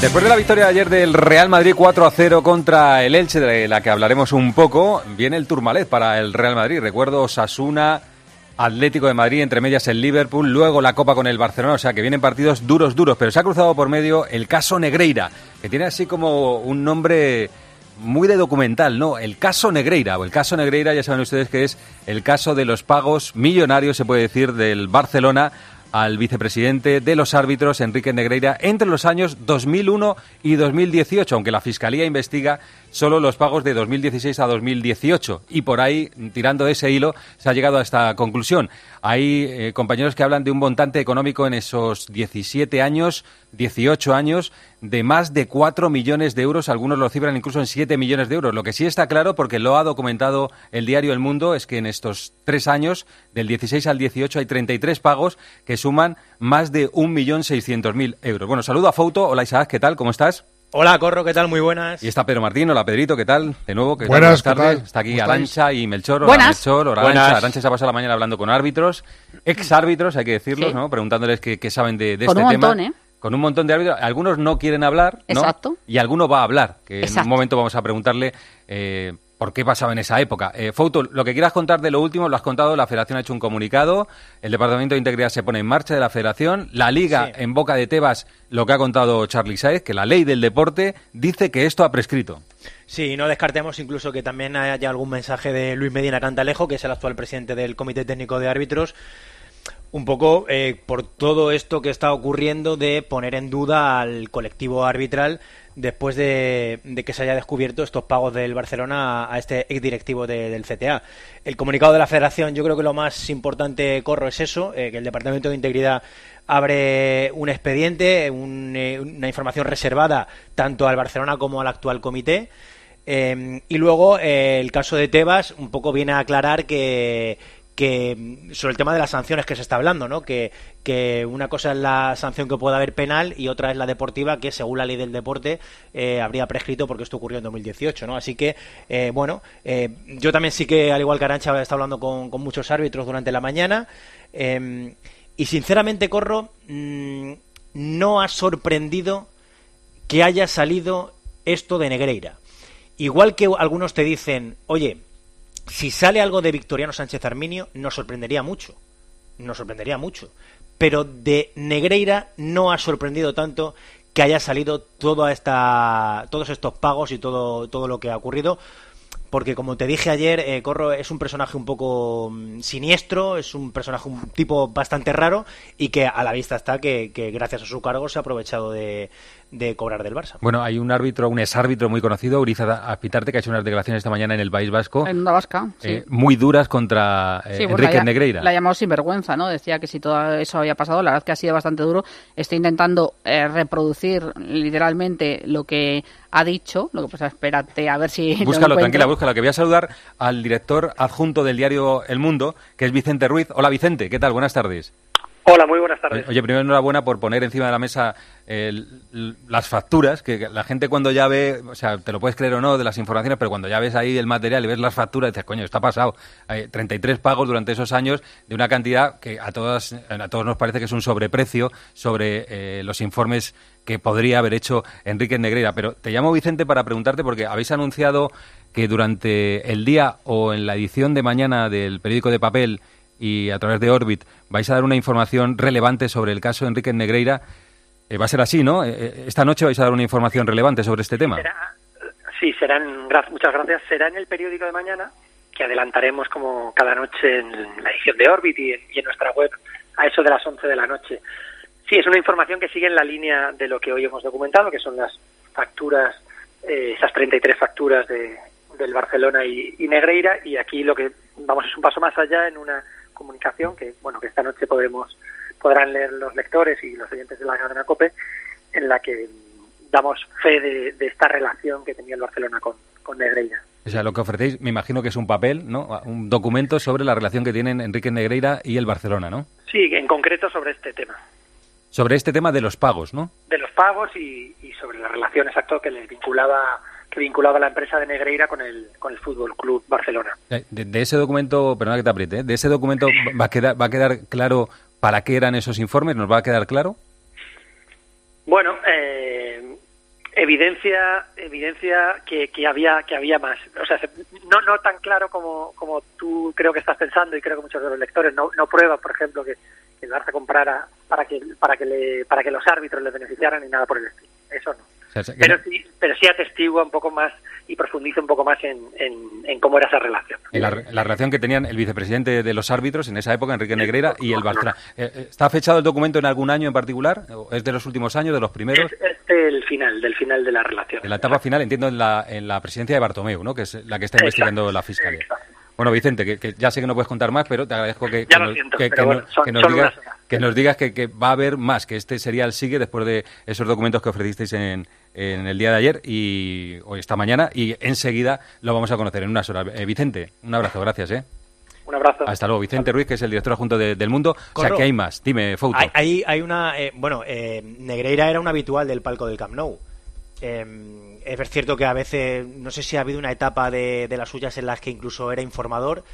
Después de la victoria de ayer del Real Madrid 4 a 0 contra el Elche, de la que hablaremos un poco, viene el Tourmalet para el Real Madrid. Recuerdo Osasuna, Atlético de Madrid, entre medias el Liverpool, luego la Copa con el Barcelona, o sea que vienen partidos duros, duros, pero se ha cruzado por medio el caso Negreira, que tiene así como un nombre muy de documental, ¿no? El caso Negreira, o el caso Negreira, ya saben ustedes que es el caso de los pagos millonarios, se puede decir, del Barcelona al vicepresidente de los árbitros, Enrique Negreira, entre los años 2001 y 2018, aunque la Fiscalía investiga solo los pagos de 2016 a 2018. Y por ahí, tirando de ese hilo, se ha llegado a esta conclusión. Hay eh, compañeros que hablan de un montante económico en esos 17 años, 18 años, de más de 4 millones de euros. Algunos lo cifran incluso en 7 millones de euros. Lo que sí está claro, porque lo ha documentado el diario El Mundo, es que en estos tres años, del 16 al 18, hay 33 pagos que suman más de 1.600.000 euros. Bueno, saludo a Fouto. Hola Isaac, ¿qué tal? ¿Cómo estás? Hola, Corro, ¿qué tal? Muy buenas. Y está Pedro Martín, hola Pedrito, ¿qué tal? De nuevo, ¿qué tal? Buenas, ¿qué tardes. Está aquí. Arancha y Melchor. Hola, Buenas. Melchor, hola, Buenas. Arancha. Arancha se ha pasado la mañana hablando con árbitros, ex árbitros, hay que decirlo, Sí. ¿no? Preguntándoles qué, qué saben de, de Con este un tema. montón, ¿eh? Con un montón de árbitros. Algunos no quieren hablar, ¿no? Exacto. Y alguno va a hablar, que en Exacto. un momento vamos a preguntarle eh, por qué pasaba en esa época. Eh, Fouto, lo que quieras contar de lo último, lo has contado, la Federación ha hecho un comunicado, el Departamento de Integridad se pone en marcha de la Federación, la Liga, en boca de Tebas, lo que ha contado Charlie Saez, que la ley del deporte dice que esto ha prescrito. Sí, no descartemos incluso que también haya algún mensaje de Luis Medina Cantalejo, que es el actual presidente del Comité Técnico de Árbitros, un poco eh, por todo esto que está ocurriendo de poner en duda al colectivo arbitral después de, de que se haya descubierto estos pagos del Barcelona a, este exdirectivo de- del CTA. El comunicado de la Federación, yo creo que lo más importante, Corro, es eso, eh, que el Departamento de Integridad abre un expediente, un, eh, una información reservada tanto al Barcelona como al actual comité. Eh, y luego el caso de Tebas un poco viene a aclarar que, sobre el tema de las sanciones que se está hablando, ¿no? Que, una cosa es la sanción que puede haber penal y otra es la deportiva que según la ley del deporte eh, habría prescrito porque esto ocurrió en 2018, ¿no? Así que, eh, bueno, eh, yo también sí que, al igual que Arancha, he estado hablando con, muchos árbitros durante la mañana y sinceramente, Corro, mm, no ha sorprendido que haya salido esto de Negreira. Igual que algunos te dicen, oye, si sale algo de Victoriano Sánchez Arminio, nos sorprendería mucho. Nos sorprendería mucho. Pero de Negreira no ha sorprendido tanto que haya salido toda esta, todos estos pagos y todo, todo lo que ha ocurrido. porque como te dije ayer, eh, Corro es un personaje un poco mm, siniestro, es un personaje, un tipo bastante raro y que a la vista está que, que gracias a su cargo se ha aprovechado de, de cobrar del Barça. Bueno, hay un árbitro, un exárbitro muy conocido, Uriza Apitarte, que ha hecho unas declaraciones esta mañana en el País Vasco. En una vasca, sí. eh, muy duras contra eh, Sí, pues Enrique la, Negreira. La ha llamado sinvergüenza, ¿no? Decía que si todo eso había pasado, la verdad que ha sido bastante duro. Está intentando eh, reproducir literalmente lo que ha dicho. Lo que pasa, espérate a ver si. lo Búscalo, tranquila, búscalo, que voy a saludar al director adjunto del diario El Mundo, que es Vicente Ruiz. Hola Vicente, ¿qué tal? Buenas tardes. Hola, muy buenas tardes. Oye, primero enhorabuena por poner encima de la mesa eh, las facturas, que la gente cuando ya ve, o sea, te lo puedes creer o no de las informaciones, pero cuando ya ves ahí el material y ves las facturas, dices, coño, está pasado. Eh, 33 pagos durante esos años de una cantidad que a todas, a todos nos parece que es un sobreprecio sobre eh, los informes que podría haber hecho Enrique Negreira. Pero te llamo Vicente para preguntarte porque habéis anunciado que durante el día o en la edición de mañana del periódico de papel y a través de Orbit vais a dar una información relevante sobre el caso Enrique Negreira. Eh, va a ser así, ¿no? Eh, eh, esta noche vais a dar una información relevante sobre este tema. Sí, serán, muchas gracias. Será en el periódico de mañana, que adelantaremos como cada noche en la edición de Orbit y en, nuestra web a eso de las 11 de la noche. Sí, es una información que sigue en la línea de lo que hoy hemos documentado, que son las facturas, eh, esas 33 facturas de, del Barcelona y Negreira, y aquí lo que vamos es un paso más allá en una comunicación que, bueno, que esta noche podremos podrán leer los lectores y los oyentes de la cadena COPE, en la que damos fe de, de esta relación que tenía el Barcelona con, con Negreira. O sea, lo que ofrecéis, me imagino que es un papel, ¿no? Un documento sobre la relación que tienen Enrique Negreira y el Barcelona, ¿no? Sí, en concreto sobre este tema, Sobre este tema de los pagos, ¿no? de los pagos y, y sobre la relación exacto que les vinculaba que vinculaba la empresa de Negreira con el con el Fútbol Club Barcelona. Eh, De, de ese documento, perdona que te apriete, ¿eh? de ese documento va a quedar va a quedar claro para qué eran esos informes, ¿nos va a quedar claro? Bueno, eh, evidencia evidencia que, que había que había más, o sea, se- no no tan claro como como tú creo que estás pensando y creo que muchos de los lectores no no prueba, por ejemplo, que, que el Barça comprara para que para que le para que los árbitros le beneficiaran ni nada por el estilo. Eso no. O sea, que Pero no- sí, pero sí atestigua un poco más y profundiza un poco más en, en, en cómo era esa relación. la, la relación que tenían el vicepresidente de los árbitros en esa época, Enrique Negreira, y el Barcelona. Eh, eh, ¿Está fechado el documento en algún año en particular? ¿O ¿Es de los últimos años, de los primeros? Es del final, del final de la relación. En la etapa final, entiendo, en la, en la presidencia de Bartomeu, ¿no? Que es la que está investigando la Fiscalía. Bueno, Vicente, que, que ya sé que no puedes contar más, pero te agradezco que, que nos, que- que bueno, son- digas. Que nos digas que, que va a haber más, que este sería el sigue después de esos documentos que ofrecisteis en, en el día de ayer y hoy esta mañana y enseguida lo vamos a conocer en unas horas. Eh, Vicente, un abrazo, gracias, ¿eh? Un abrazo. Hasta luego. Vicente Ruiz, que es el director adjunto de- del Mundo. O sea, que hay más. Dime, Fouto. Hay, hay, hay una. eh, bueno, eh, Negreira era un habitual del palco del Camp Nou. Eh, es cierto que a veces, no sé si ha habido una etapa de, de las suyas en las que incluso era informador,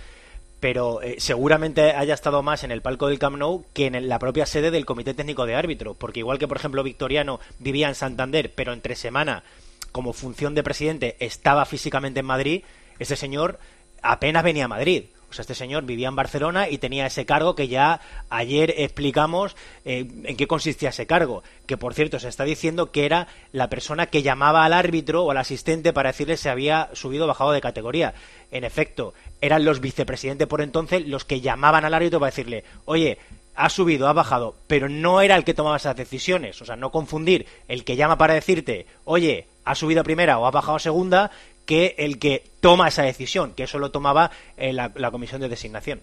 pero eh, seguramente haya estado más en el palco del Camp Nou que en la propia sede del Comité Técnico de Árbitro, porque igual que, por ejemplo, Victoriano vivía en Santander, pero entre semana, como función de presidente, estaba físicamente en Madrid, ese señor apenas venía a Madrid. Sea, este señor vivía en Barcelona y tenía ese cargo que ya ayer explicamos eh, en qué consistía ese cargo. Que, por cierto, se está diciendo que era la persona que llamaba al árbitro o al asistente para decirle si había subido o bajado de categoría. En efecto, eran los vicepresidentes por entonces los que llamaban al árbitro para decirle, oye, ha subido, ha bajado, pero no era el que tomaba esas decisiones. O sea, no confundir el que llama para decirte, oye, ha subido a primera o ha bajado a segunda, que el que toma esa decisión, que eso lo tomaba eh, la, la comisión de designación.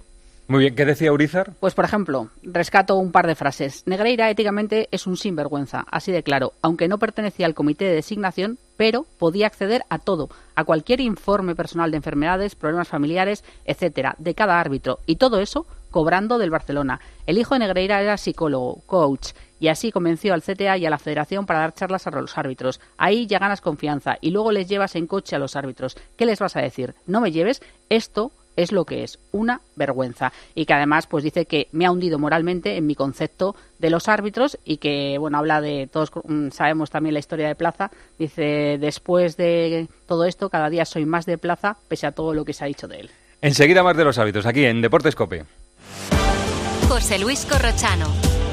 Muy bien, ¿qué decía Urizar? Pues, por ejemplo, rescato un par de frases. Negreira éticamente es un sinvergüenza, así de claro, aunque no pertenecía al comité de designación, pero podía acceder a todo, a cualquier informe personal de enfermedades, problemas familiares, etcétera, de cada árbitro, y todo eso cobrando del Barcelona. El hijo de Negreira era psicólogo, coach, y así convenció al CTA y a la Federación para dar charlas a los árbitros. Ahí ya ganas confianza y luego les llevas en coche a los árbitros. ¿Qué les vas a decir? No me lleves esto es lo que es una vergüenza y que además pues dice que me ha hundido moralmente en mi concepto de los árbitros y que bueno habla de todos mm, sabemos también la historia de Plaza dice después de todo esto cada día soy más de Plaza pese a todo lo que se ha dicho de él Enseguida más de los hábitos, aquí en Deportes Cope. José Luis Corrochano.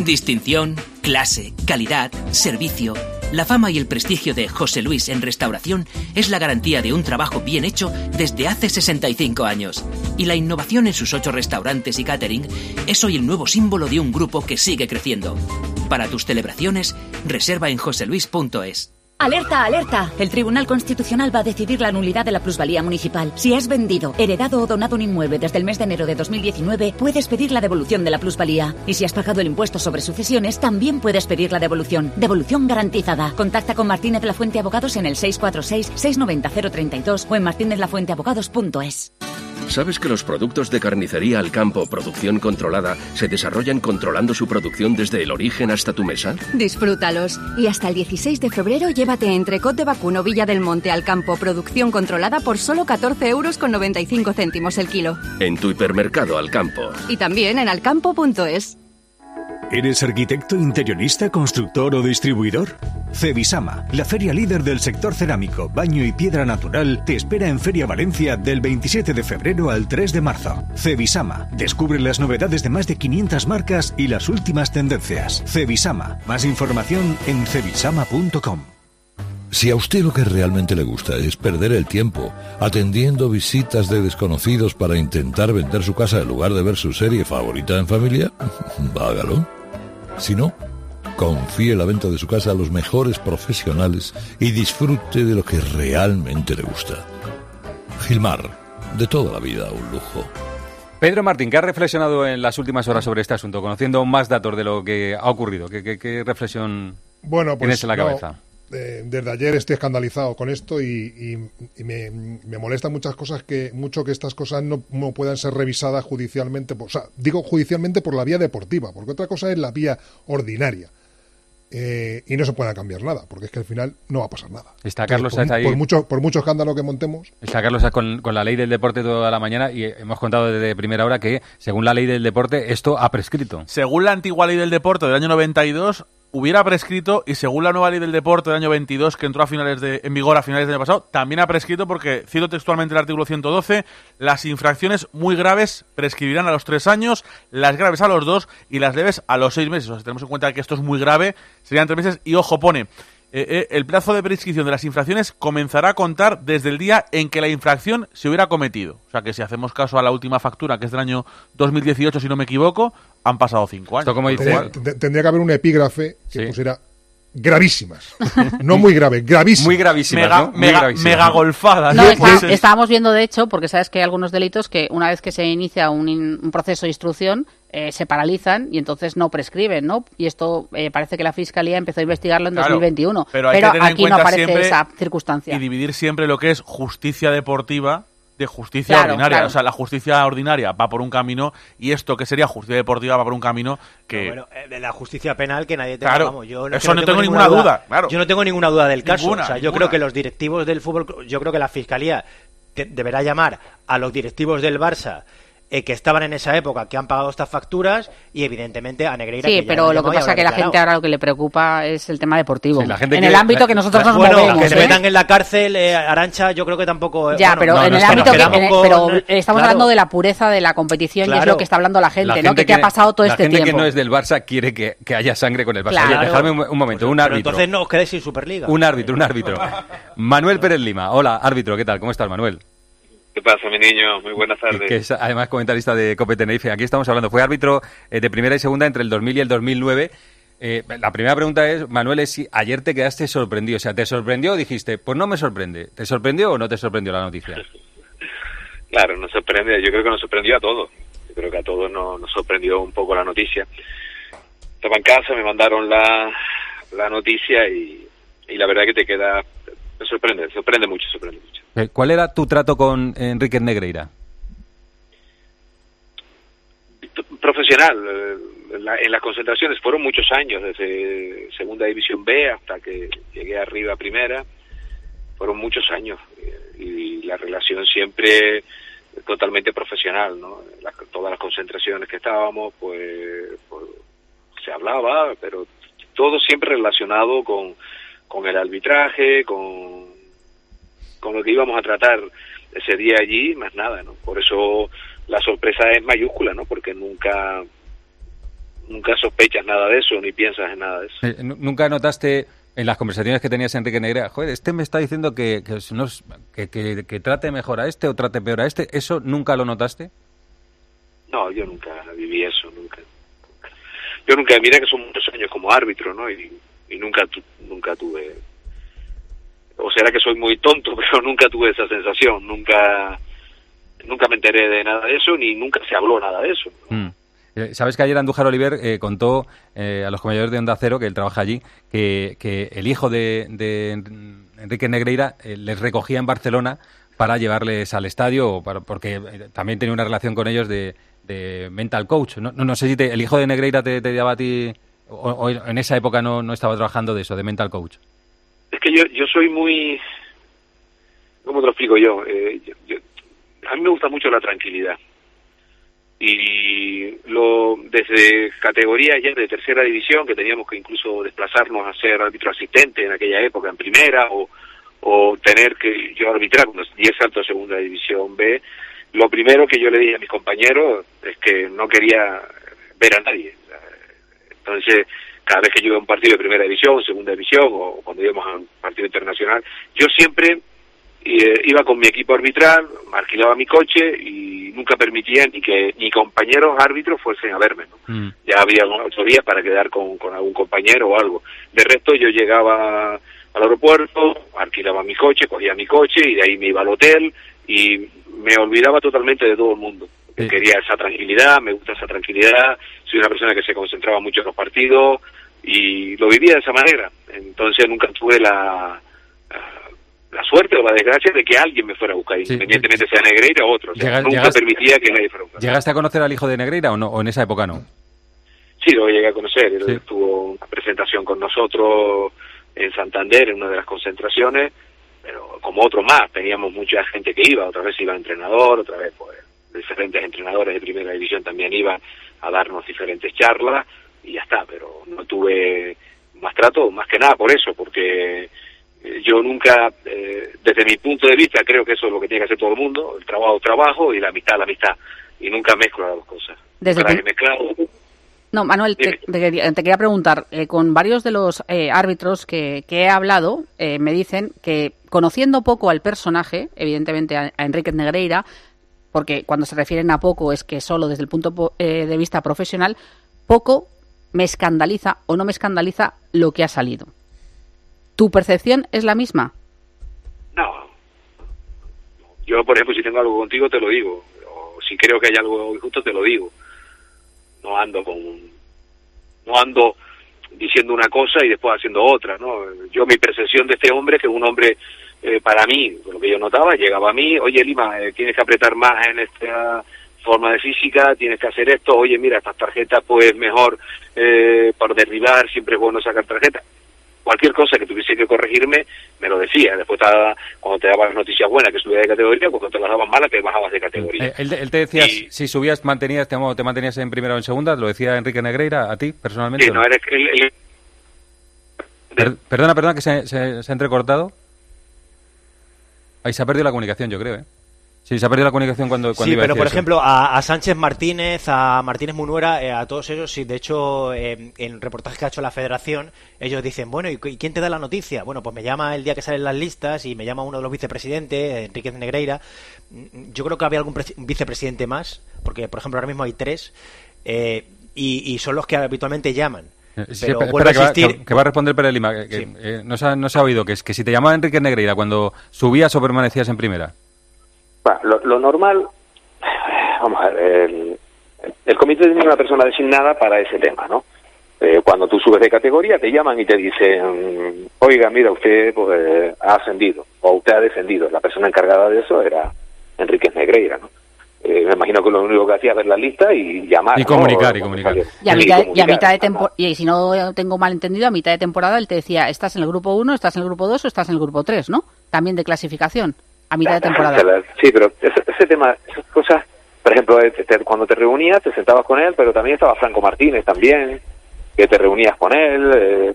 Distinción, clase, calidad, servicio. La fama y el prestigio de José Luis en restauración es la garantía de un trabajo bien hecho desde hace 65 años. Y la innovación en sus ocho restaurantes y catering es hoy el nuevo símbolo de un grupo que sigue creciendo. Para tus celebraciones, reserva en joseluis.es. Alerta, alerta. El Tribunal Constitucional va a decidir la nulidad de la plusvalía municipal. Si has vendido, heredado o donado un inmueble desde el mes de enero de 2019, puedes pedir la devolución de la plusvalía. Y si has pagado el impuesto sobre sucesiones, también puedes pedir la devolución. Devolución garantizada. Contacta con Martínez la Fuente Abogados en el 646-690-032 o en martinezlafuenteabogados.es. ¿Sabes que los productos de carnicería al campo, producción controlada, se desarrollan controlando su producción desde el origen hasta tu mesa? Disfrútalos. Y hasta el 16 de febrero llévate entrecot de vacuno Villa del Monte al campo, producción controlada por solo 14 euros con 95 céntimos el kilo. En tu hipermercado al campo. Y también en alcampo.es. ¿Eres arquitecto, interiorista, constructor o distribuidor? Cebisama, la feria líder del sector cerámico, baño y piedra natural, te espera en Feria Valencia del 27 de febrero al 3 de marzo. Cebisama, descubre las novedades de más de 500 marcas y las últimas tendencias. Cebisama, más información en cebisama.com. Si a usted lo que realmente le gusta es perder el tiempo atendiendo visitas de desconocidos para intentar vender su casa en lugar de ver su serie favorita en familia, hágalo. Si no, confíe la venta de su casa a los mejores profesionales y disfrute de lo que realmente le gusta. Gilmar, de toda la vida un lujo. Pedro Martín, ¿qué ha reflexionado en las últimas horas sobre este asunto, conociendo más datos de lo que ha ocurrido? ¿Qué, qué- qué reflexión Bueno, pues tienes en la no, cabeza? Eh, desde ayer estoy escandalizado con esto y, y- y me, me molestan muchas cosas que mucho que estas cosas no, no puedan ser revisadas judicialmente, por- o sea, digo judicialmente por la vía deportiva, porque otra cosa es la vía ordinaria. Eh, y no se pueda cambiar nada, porque es que al final no va a pasar nada. Está Entonces, Carlos por, ahí. por mucho por mucho escándalo que montemos, Está Carlos con, con la ley del deporte toda la mañana y hemos contado desde primera hora que, según la ley del deporte, esto ha prescrito. Según la antigua ley del deporte del año 92, hubiera prescrito y según la nueva ley del deporte del año 22, que entró a finales de, en vigor a finales del año pasado, también ha prescrito porque, cito textualmente el artículo 112, las infracciones muy graves prescribirán a los tres años, las graves a los dos y las leves a los seis meses. O sea, tenemos en cuenta que esto es muy grave, serían tres meses y, ojo, pone... eh, eh, el plazo de prescripción de las infracciones comenzará a contar desde el día en que la infracción se hubiera cometido. O sea que si hacemos caso a la última factura, que es del año 2018, si no me equivoco, han pasado cinco años. tendría, te- tendría que haber un epígrafe que pusiera gravísimas. no muy grave, gravísimas. Muy gravísimas, Mega- ¿no? Muy mega- gravísimas. mega golfadas. No, está- estábamos viendo, de hecho, porque sabes que hay algunos delitos que una vez que se inicia un, in- un proceso de instrucción, eh, se paralizan y entonces no prescriben, ¿no? Y esto eh, parece que la Fiscalía empezó a investigarlo en Claro, 2021. pero hay que tener en aquí no cuenta aparece siempre esa circunstancia. y dividir siempre lo que es justicia deportiva de justicia Claro, ordinaria. claro. O sea, la justicia ordinaria va por un camino y esto que sería justicia deportiva va por un camino que... Bueno, eh, de la justicia penal que nadie tenga, Claro, vamos, yo es eso no tengo ninguna duda, claro. Yo no tengo ninguna duda del caso. Ninguna, o sea, yo ninguna. creo que los directivos del fútbol, yo creo que la fiscalía te- deberá llamar a los directivos del Barça eh, que estaban en esa época, que han pagado estas facturas y evidentemente a Negreira. Sí, que ya pero lo que pasa es que la gente ahora lo que le preocupa es el tema deportivo. Sí, la gente en que- el ámbito la- que nosotros la- nos bueno, movemos. que se ¿eh? metan en la cárcel, eh, Arancha, yo creo que tampoco. eh, Ya, bueno, pero no, en no el ámbito que, en con- pero estamos claro. hablando de la pureza de la competición y es lo que está hablando la gente, La ¿no? gente Que qué ha pasado todo la este gente tiempo. que no es del Barça quiere que, que haya sangre con el Barça. Claro. Oye, dejadme un, un momento, un árbitro. entonces no os quedéis sin Superliga. Un árbitro, un árbitro. Manuel Pérez Lima. Hola, árbitro, ¿qué tal? ¿Cómo estás, Manuel? ¿Qué pasa, mi niño? Muy buenas tardes. Que es además comentarista de Cope Tenerife. Aquí estamos hablando. Fue árbitro eh, de primera y segunda entre el 2000 y el 2009. Eh, la primera pregunta es, Manuel, es si ayer te quedaste sorprendido. O sea, ¿te sorprendió o dijiste, pues no me sorprende? ¿Te sorprendió o no te sorprendió la noticia? Claro, nos sorprende, yo creo que nos sorprendió a todos. Yo creo que a todos nos, nos sorprendió un poco la noticia. Estaba en casa, me mandaron la, la noticia y, y la verdad que te queda, te sorprende, sorprende mucho, sorprende mucho. Eh, ¿Cuál era tu trato con Enrique Negreira? Profesional, eh, la- en las concentraciones fueron muchos años, desde Segunda División B hasta que llegué arriba a Primera, fueron muchos años eh, y la relación siempre totalmente profesional, ¿no? Las- todas las concentraciones que estábamos, pues, pues, se hablaba, pero todo siempre relacionado con, con el arbitraje, con, con lo que íbamos a tratar ese día allí, más nada, ¿no? Por eso la sorpresa es mayúscula, ¿no? Porque nunca nunca sospechas nada de eso, ni piensas en nada de eso. Eh, nu- ¿Nunca notaste en las conversaciones que tenías Enrique Negrera, joder, este me está diciendo que, que- que trate mejor a este o trate peor a este? ¿Eso nunca lo notaste? No, yo nunca viví eso, nunca. Yo nunca, mira que son muchos años como árbitro, ¿no? Y, y nunca, tu- nunca tuve, o será que soy muy tonto, pero nunca tuve esa sensación, nunca, nunca me enteré de nada de eso, ni nunca se habló nada de eso. Mm. Eh, Sabes que ayer Andújar Oliver eh, contó eh, a los compañeros de Onda Cero, que él trabaja allí, que, que el hijo de, de Enrique Negreira eh, les recogía en Barcelona para llevarles al estadio, para- porque también tenía una relación con ellos de, mental coach. No, no, no sé si te- el hijo de Negreira te, te daba a ti, o en esa época no, no estaba trabajando de eso, de mental coach. Es que yo, yo soy muy, ¿cómo te lo explico yo? Eh, yo- yo- A mí me gusta mucho la tranquilidad. Y lo desde categorías ya de tercera división, que teníamos que incluso desplazarnos a ser árbitro asistente en aquella época en primera, o, o tener que yo arbitrar cuando di el salto a segunda división B, lo primero que yo le dije a mis compañeros es que no quería ver a nadie. Entonces, cada vez que yo a un partido de primera división, segunda división, o cuando íbamos a un partido internacional, yo siempre eh, iba con mi equipo arbitral, alquilaba mi coche y nunca permitía ni que ni compañeros árbitros fuesen a verme. ¿no? Ya había otro día para quedar con, con algún compañero o algo. De resto, yo llegaba al aeropuerto, alquilaba mi coche, cogía mi coche y de ahí me iba al hotel y me olvidaba totalmente de todo el mundo. Quería esa tranquilidad, me gusta esa tranquilidad, soy una persona que se concentraba mucho en los partidos y lo vivía de esa manera. Entonces nunca tuve la, la suerte o la desgracia de que alguien me fuera a buscar, independientemente sea Negreira o otro. O sea, Llega- nunca permitía que nadie fuera a buscar. ¿Llegaste a conocer al hijo de Negreira o no? ¿O en esa época no? Sí, lo llegué a conocer. Él tuvo una presentación con nosotros en Santander, en una de las concentraciones, pero como otros más, teníamos mucha gente que iba, otra vez iba entrenador, otra vez pues diferentes entrenadores de primera división también iban a darnos diferentes charlas y ya está, pero no tuve más trato, más que nada por eso, porque eh, yo nunca, eh, desde mi punto de vista, creo que eso es lo que tiene que hacer todo el mundo, el trabajo, trabajo y la amistad, la amistad, y nunca mezclo las dos cosas. Desde Para que No, Manuel, te, te quería, te quería preguntar, eh, con varios de los eh, árbitros que, que he hablado, eh, me dicen que conociendo poco al personaje, evidentemente a, a Enrique Negreira, porque cuando se refieren a poco es que solo desde el punto eh, de vista profesional, poco me escandaliza o no me escandaliza lo que ha salido. ¿Tu percepción es la misma? Yo, por ejemplo, si tengo algo contigo, te lo digo. O si creo que hay algo injusto, te lo digo. No ando con. No ando diciendo una cosa y después haciendo otra, ¿no? Yo, mi percepción de este hombre, que es un hombre, eh, para mí, lo que yo notaba, llegaba a mí, oye, Lima, eh, tienes que apretar más en esta forma de física, tienes que hacer esto, oye, mira, estas tarjetas, pues mejor eh, por derribar, siempre es bueno sacar tarjetas cualquier cosa que tuviese que corregirme, me lo decía. Después estaba, cuando te daban las noticias buenas que subías de categoría, cuando te las daban malas, te bajabas de categoría. Eh, él, él te decía si subías, mantenías, te, te mantenías en primera o en segunda, lo decía Enrique Negreira a ti personalmente. Sí, ¿o no, no? eres el- el- Per- perdona, perdona, que se, se- se ha entrecortado. Ahí se ha perdido la comunicación, yo creo, ¿eh? Sí, se ha perdido la comunicación cuando, cuando Sí, iba a pero decir por eso. ejemplo, a, a Sánchez Martínez, a Martínez Munuera, eh, a todos ellos, sí, de hecho, eh, en reportajes que ha hecho la federación, ellos dicen, bueno, ¿y, quién te da la noticia? Bueno, pues me llama el día que salen las listas y me llama uno de los vicepresidentes, Enriquez Negreira. Mm, Yo creo que había algún presi- vicepresidente más, porque, por ejemplo, ahora mismo hay tres, eh, y, y son los que habitualmente llaman. Eh, sí, Pero espera, vuelve a que va- que, a responder Pérez Lima. que- eh, no, se ha, no se ha oído, que, es, que si te llamaba Enrique Negreira cuando subías o permanecías en primera. Bueno, lo, lo normal, vamos a ver, el, el comité tiene una persona designada para ese tema, ¿no? Eh, cuando tú subes de categoría te llaman y te dicen, oiga, mira, usted pues, ha ascendido o usted ha descendido. La persona encargada de eso era Enrique Negreira, ¿no? Eh, me imagino que lo único que hacía es ver la lista y llamar. Y ¿no? comunicar, y comunicar. Y a, Sí, mitad, y a mitad de temporada, y si no tengo mal entendido, a mitad de temporada él te decía, estás en el grupo 1, estás en el grupo 2 o estás en el grupo 3, ¿no? También de clasificación. a mitad de temporada. Sí, pero ese, ese tema, esas cosas, por ejemplo, eh, te- cuando te reunías, te sentabas con él, pero también estaba Franco Martínez también, que te reunías con él, eh,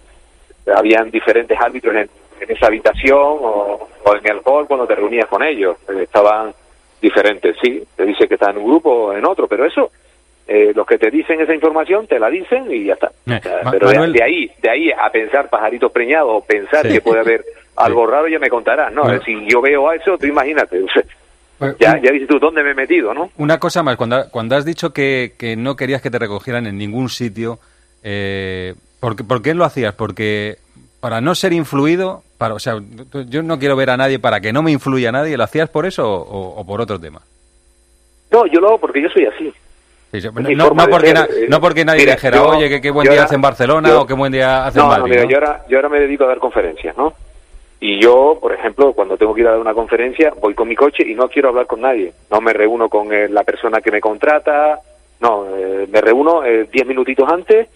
habían diferentes árbitros en, en esa habitación o, o en el hall cuando te reunías con ellos, eh, estaban diferentes, sí, te dice que está en un grupo o en otro, pero eso, eh, los que te dicen esa información te la dicen y ya está. Eh, pero de, Manuel- de ahí, de ahí a pensar pajaritos preñados o pensar Sí. que puede haber algo raro ya me contarás, ¿no? Bueno. Si yo veo eso, tú imagínate, Bueno, ya, ya dices tú, ¿dónde me he metido, no? Una cosa más, cuando, cuando has dicho que, que no querías que te recogieran en ningún sitio, eh, ¿por, por qué lo hacías? Porque para no ser influido, para, o sea, yo no quiero ver a nadie para que no me influya nadie, ¿lo hacías por eso o, o por otro tema? No, yo lo hago porque yo soy así. Sí, no, no- porque na- eh, no porque nadie mira, dijera, yo- oye, qué, qué buen día ahora- hace en Barcelona yo- o qué buen día hace No, en no, Madrid. mira, ¿no? yo ahora, yo ahora me dedico a dar conferencias, ¿no? Y yo, por ejemplo, cuando tengo que ir a dar una conferencia, voy con mi coche y no quiero hablar con nadie. No me reúno con eh, la persona que me contrata, no, eh, me reúno eh, diez minutitos antes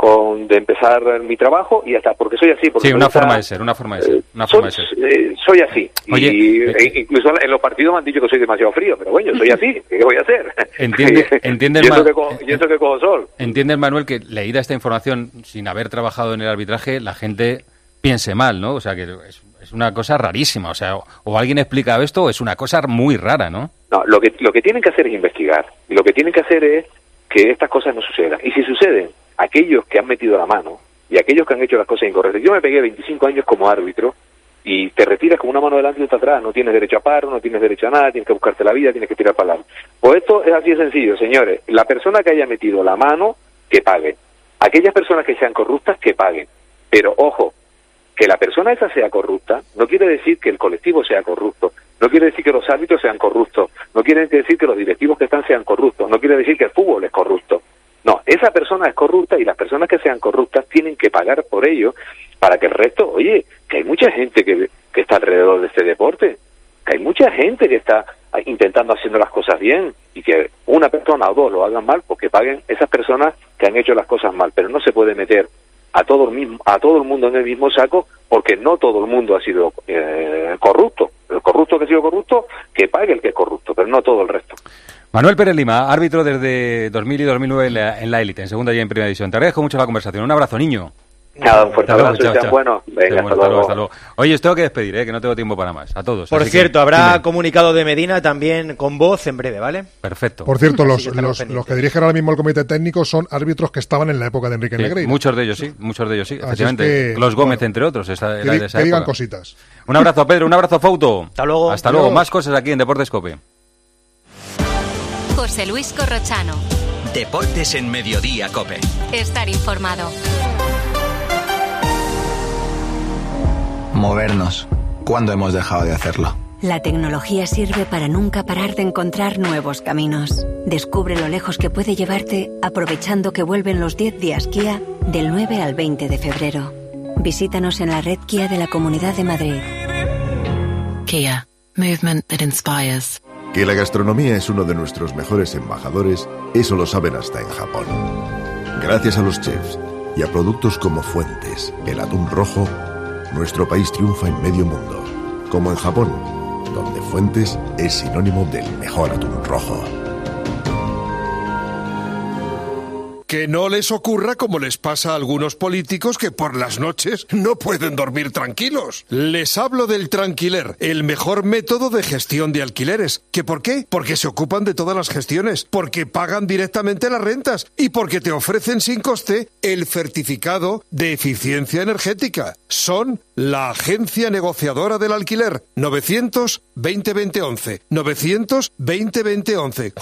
con de empezar mi trabajo y ya está, porque soy así. Porque Sí, una gusta- forma de ser, una forma de ser. Una soy, forma de ser. eh, soy así. Oye, y, eh, e incluso en los partidos me han dicho que soy demasiado frío, pero bueno, soy así. ¿Qué voy a hacer? Entiende- eso más- que cojo, que cojo sol. Entiendes, Manuel, que leída esta información sin haber trabajado en el arbitraje, la gente piense mal, ¿no? O sea, que es, es una cosa rarísima. O sea, o, o alguien explica esto o es una cosa muy rara, ¿no? No, lo que, lo que tienen que hacer es investigar. Y lo que tienen que hacer es que estas cosas no sucedan. Y si suceden, aquellos que han metido la mano y aquellos que han hecho las cosas incorrectas. Yo me pegué 25 años como árbitro y te retiras con una mano delante y otra atrás. No tienes derecho a paro, no tienes derecho a nada, tienes que buscarte la vida, tienes que tirar para adelante. Pues esto es así de sencillo, señores. La persona que haya metido la mano, que pague. Aquellas personas que sean corruptas, que paguen. Pero ojo, que la persona esa sea corrupta no quiere decir que el colectivo sea corrupto, no quiere decir que los árbitros sean corruptos, no quiere decir que los directivos que están sean corruptos, no quiere decir que el fútbol es corrupto. No, esa persona es corrupta y las personas que sean corruptas tienen que pagar por ello para que el resto, oye, que hay mucha gente que, que está alrededor de este deporte, que hay mucha gente que está intentando haciendo las cosas bien y que una persona o dos lo hagan mal, pues que paguen esas personas que han hecho las cosas mal, pero no se puede meter a todo el mismo a todo el mundo en el mismo saco porque no todo el mundo ha sido eh, corrupto. El corrupto que ha sido corrupto que pague el que es corrupto pero no todo el resto Manuel Pérez Lima, árbitro desde 2000 y 2009 en la, en la élite, en segunda y en primera división. Te agradezco mucho la conversación. Un abrazo, niño. nada un fuerte Hasta luego, abrazo chao, chao. buenos venga Hasta luego, hasta luego. Oye, os tengo que despedir, ¿eh? que no tengo tiempo para más. A todos. Por Así que, cierto, habrá dime. comunicado de Medina también con voz en breve, ¿vale? Perfecto. Por cierto, los, que los, los que dirigen ahora mismo el comité técnico son árbitros que estaban en la época de Enrique Sí, Negreira. muchos de ellos sí, muchos de ellos sí, efectivamente. es que, Los Gómez, bueno, entre otros, esa, que era di- de esa que digan época. cositas. Un abrazo, Pedro, un abrazo, Fauto. Hasta luego. Hasta luego. Adiós. Más cosas aquí en Deportes Cope. José Luis Corrochano. Deportes en Mediodía, Cope. Estar informado. Movernos. ¿Cuándo hemos dejado de hacerlo? La tecnología sirve para nunca parar de encontrar nuevos caminos. Descubre lo lejos que puede llevarte aprovechando que vuelven los 10 días Kia del 9 al 20 de febrero. Visítanos en la red Kia de la Comunidad de Madrid. Kia, movement that inspires. Que la gastronomía es uno de nuestros mejores embajadores, eso lo saben hasta en Japón. Gracias a los chefs y a productos como Fuentes, el atún rojo, nuestro país triunfa en medio mundo, como en Japón, donde Fuentes es sinónimo del mejor atún rojo. Que no les ocurra como les pasa a algunos políticos que por las noches no pueden dormir tranquilos. Les hablo del Tranquiler, el mejor método de gestión de alquileres. ¿Que por qué? Porque se ocupan de todas las gestiones, porque pagan directamente las rentas y porque te ofrecen sin coste el certificado de eficiencia energética. Son la agencia negociadora del alquiler 900 20 20 11 900 20 20 11.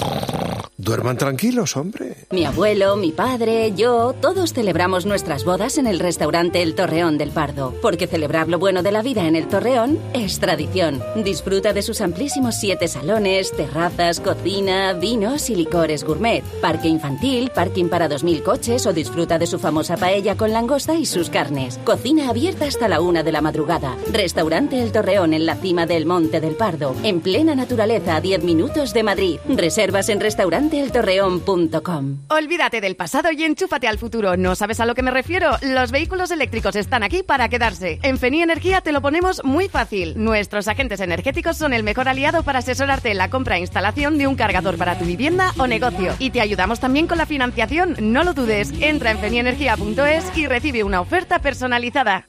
Duerman tranquilos, hombre. Mi abuelo, mi padre, yo, todos celebramos nuestras bodas en el restaurante El Torreón del Pardo, porque celebrar lo bueno de la vida en el Torreón es tradición. Disfruta de sus amplísimos siete salones, terrazas, cocina, vinos y licores gourmet, parque infantil, parking para 2.000 coches o disfruta de su famosa paella con langosta y sus carnes. Cocina abierta hasta la una de la madrugada. Restaurante El Torreón en la cima del Monte del Pardo, en plena naturaleza a 10 minutos de Madrid. Reservas en restaurante sienteeltorreón.com. Olvídate del pasado y enchúfate al futuro. ¿No sabes a lo que me refiero? Los vehículos eléctricos están aquí para quedarse. En Feni Energía te lo ponemos muy fácil. Nuestros agentes energéticos son el mejor aliado para asesorarte en la compra e instalación de un cargador para tu vivienda o negocio. Y te ayudamos también con la financiación. No lo dudes. Entra en fenienergia.es y recibe una oferta personalizada.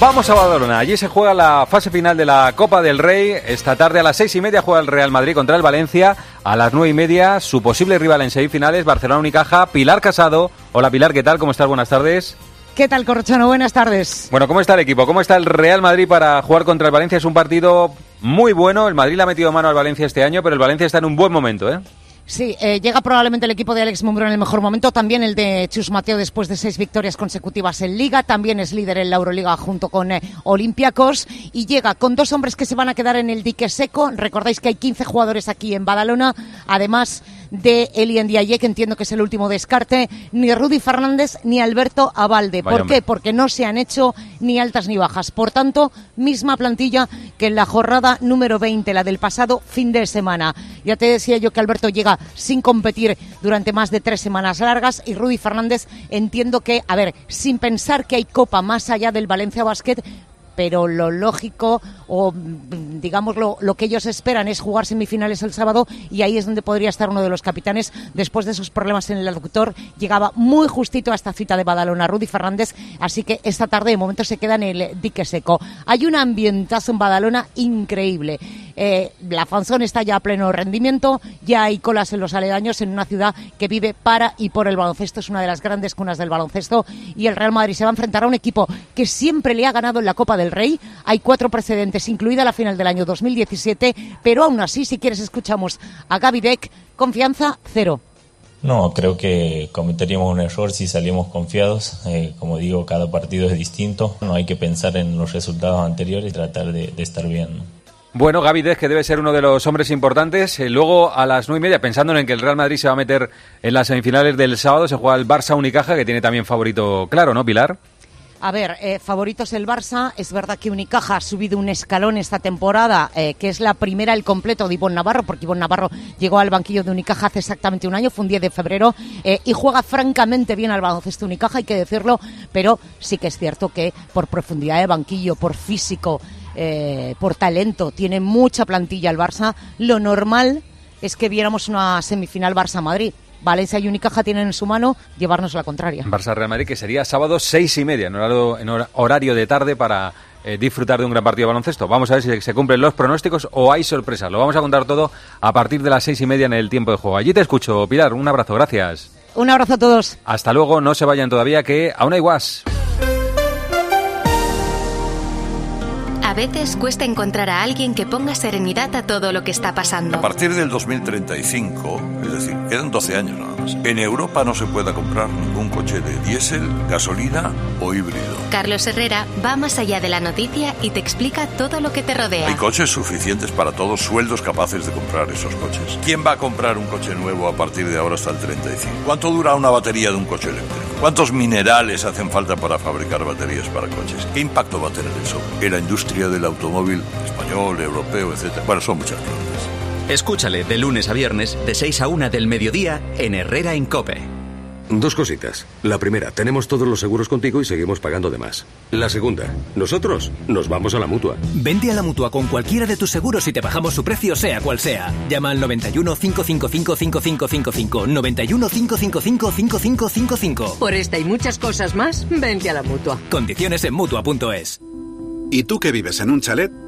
Vamos a Badalona. Allí se juega la fase final de la Copa del Rey. Esta tarde a las seis y media juega el Real Madrid contra el Valencia. A las nueve y media su posible rival en semifinales, Barcelona Unicaja, Pilar Casado. Hola Pilar, ¿qué tal? ¿Cómo estás? Buenas tardes. ¿Qué tal, Corrochano? Buenas tardes. Bueno, ¿cómo está el equipo? ¿Cómo está el Real Madrid para jugar contra el Valencia? Es un partido muy bueno. El Madrid le ha metido mano al Valencia este año, pero el Valencia está en un buen momento, ¿eh? Sí, eh, llega probablemente el equipo de Alex Mumbrú en el mejor momento, también el de Chus Mateo después de seis victorias consecutivas en Liga, también es líder en la Euroliga junto con eh, Olympiacos y llega con dos hombres que se van a quedar en el dique seco. Recordáis que hay 15 jugadores aquí en Badalona, además de Eli Ndiaye, que entiendo que es el último descarte, ni Rudy Fernández ni Alberto Abalde. Vaya ¿Por hombre. qué? Porque no se han hecho ni altas ni bajas. Por tanto, misma plantilla que en la jornada número 20, la del pasado fin de semana. Ya te decía yo que Alberto llega sin competir durante más de tres semanas largas y Rudy Fernández entiendo que, a ver, sin pensar que hay copa más allá del Valencia Basket, pero lo lógico o mm, digamos lo, que ellos esperan es jugar semifinales el sábado y ahí es donde podría estar uno de los capitanes. Después de esos problemas en el aductor llegaba muy justito a esta cita de Badalona Rudy Fernández así que esta tarde de momento se queda en el dique seco. Hay un ambientazo en Badalona increíble. Eh, la fanzón está ya a pleno rendimiento ya hay colas en los aledaños en una ciudad que vive para y por el baloncesto es una de las grandes cunas del baloncesto y el Real Madrid se va a enfrentar a un equipo que siempre le ha ganado en la Copa del Rey. Hay cuatro precedentes, incluida la final del año 2017, pero aún así, si quieres, escuchamos a Gaby Deck. Confianza cero. No, creo que cometeríamos un error si salimos confiados. Eh, como digo, cada partido es distinto. No hay que pensar en los resultados anteriores y tratar de, de estar bien. Bueno, Gaby Dez, que debe ser uno de los hombres importantes. Eh, luego, a las nueve y media, pensando en que el Real Madrid se va a meter en las semifinales del sábado, se juega el Barça Unicaja, que tiene también favorito claro, ¿no, Pilar? A ver, eh, favoritos el Barça. Es verdad que Unicaja ha subido un escalón esta temporada, eh, que es la primera el completo de Ivonne Navarro, porque Ivonne Navarro llegó al banquillo de Unicaja hace exactamente un año, fue un 10 de febrero, eh, y juega francamente bien al baloncesto Unicaja, hay que decirlo, pero sí que es cierto que por profundidad de banquillo, por físico, eh, por talento, tiene mucha plantilla el Barça. Lo normal es que viéramos una semifinal Barça-Madrid. Valencia y Unicaja tienen en su mano llevarnos la contraria. Barça Real Madrid, que sería sábado seis y media, en horario, en hora- horario de tarde para eh, disfrutar de un gran partido de baloncesto. Vamos a ver si se cumplen los pronósticos o hay sorpresa. Lo vamos a contar todo a partir de las seis y media en el tiempo de juego. Allí te escucho, Pilar. Un abrazo, gracias. Un abrazo a todos. Hasta luego, no se vayan todavía, que aún hay guas. A veces cuesta encontrar a alguien que ponga serenidad a todo lo que está pasando. A partir del 2035, es decir, quedan 12 años nada en Europa no se pueda comprar ningún coche de diésel, gasolina o híbrido. Carlos Herrera va más allá de la noticia y te explica todo lo que te Hay rodea. coches suficientes para todos, sueldos capaces de comprar esos coches. ¿Quién va a comprar un coche nuevo a partir de ahora hasta el 35? ¿Cuánto dura una batería de un coche eléctrico? ¿Cuántos minerales hacen falta para fabricar baterías para coches? ¿Qué impacto va a tener eso en la industria del automóvil español, europeo, etcétera? Bueno, son muchas preguntas. Escúchale de lunes a viernes, de 6 a 1 del mediodía, en Herrera en Cope. Dos cositas. La primera, tenemos todos los seguros contigo y seguimos pagando de más. La segunda, nosotros nos vamos a la mutua. Vente a la mutua con cualquiera de tus seguros y te bajamos su precio, sea cual sea. Llama al 91 555 5555. 91 555 5555. Por esta y muchas cosas más, vente a la mutua. Condiciones en mutua.es. ¿Y tú que vives en un chalet?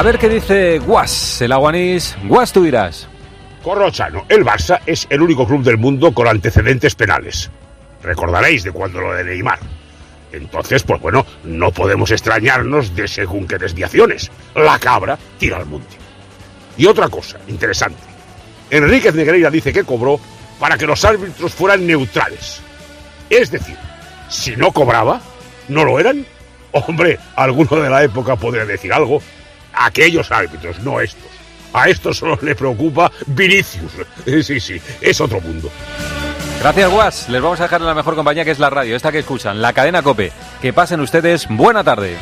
A ver qué dice Guas, el aguanís. Guas, tú dirás. Corrochano, el Barça es el único club del mundo con antecedentes penales. Recordaréis de cuando lo de Neymar. Entonces, pues bueno, no podemos extrañarnos de según qué desviaciones. La cabra tira al monte. Y otra cosa interesante. Enríquez Negreira dice que cobró para que los árbitros fueran neutrales. Es decir, si no cobraba, ¿no lo eran? Hombre, alguno de la época podría decir algo, aquellos árbitros, no estos. A estos solo le preocupa Vinicius. Sí, sí, es otro mundo. Gracias, Guas. Les vamos a dejar en la mejor compañía que es la radio, esta que escuchan, la cadena Cope. Que pasen ustedes buena tarde.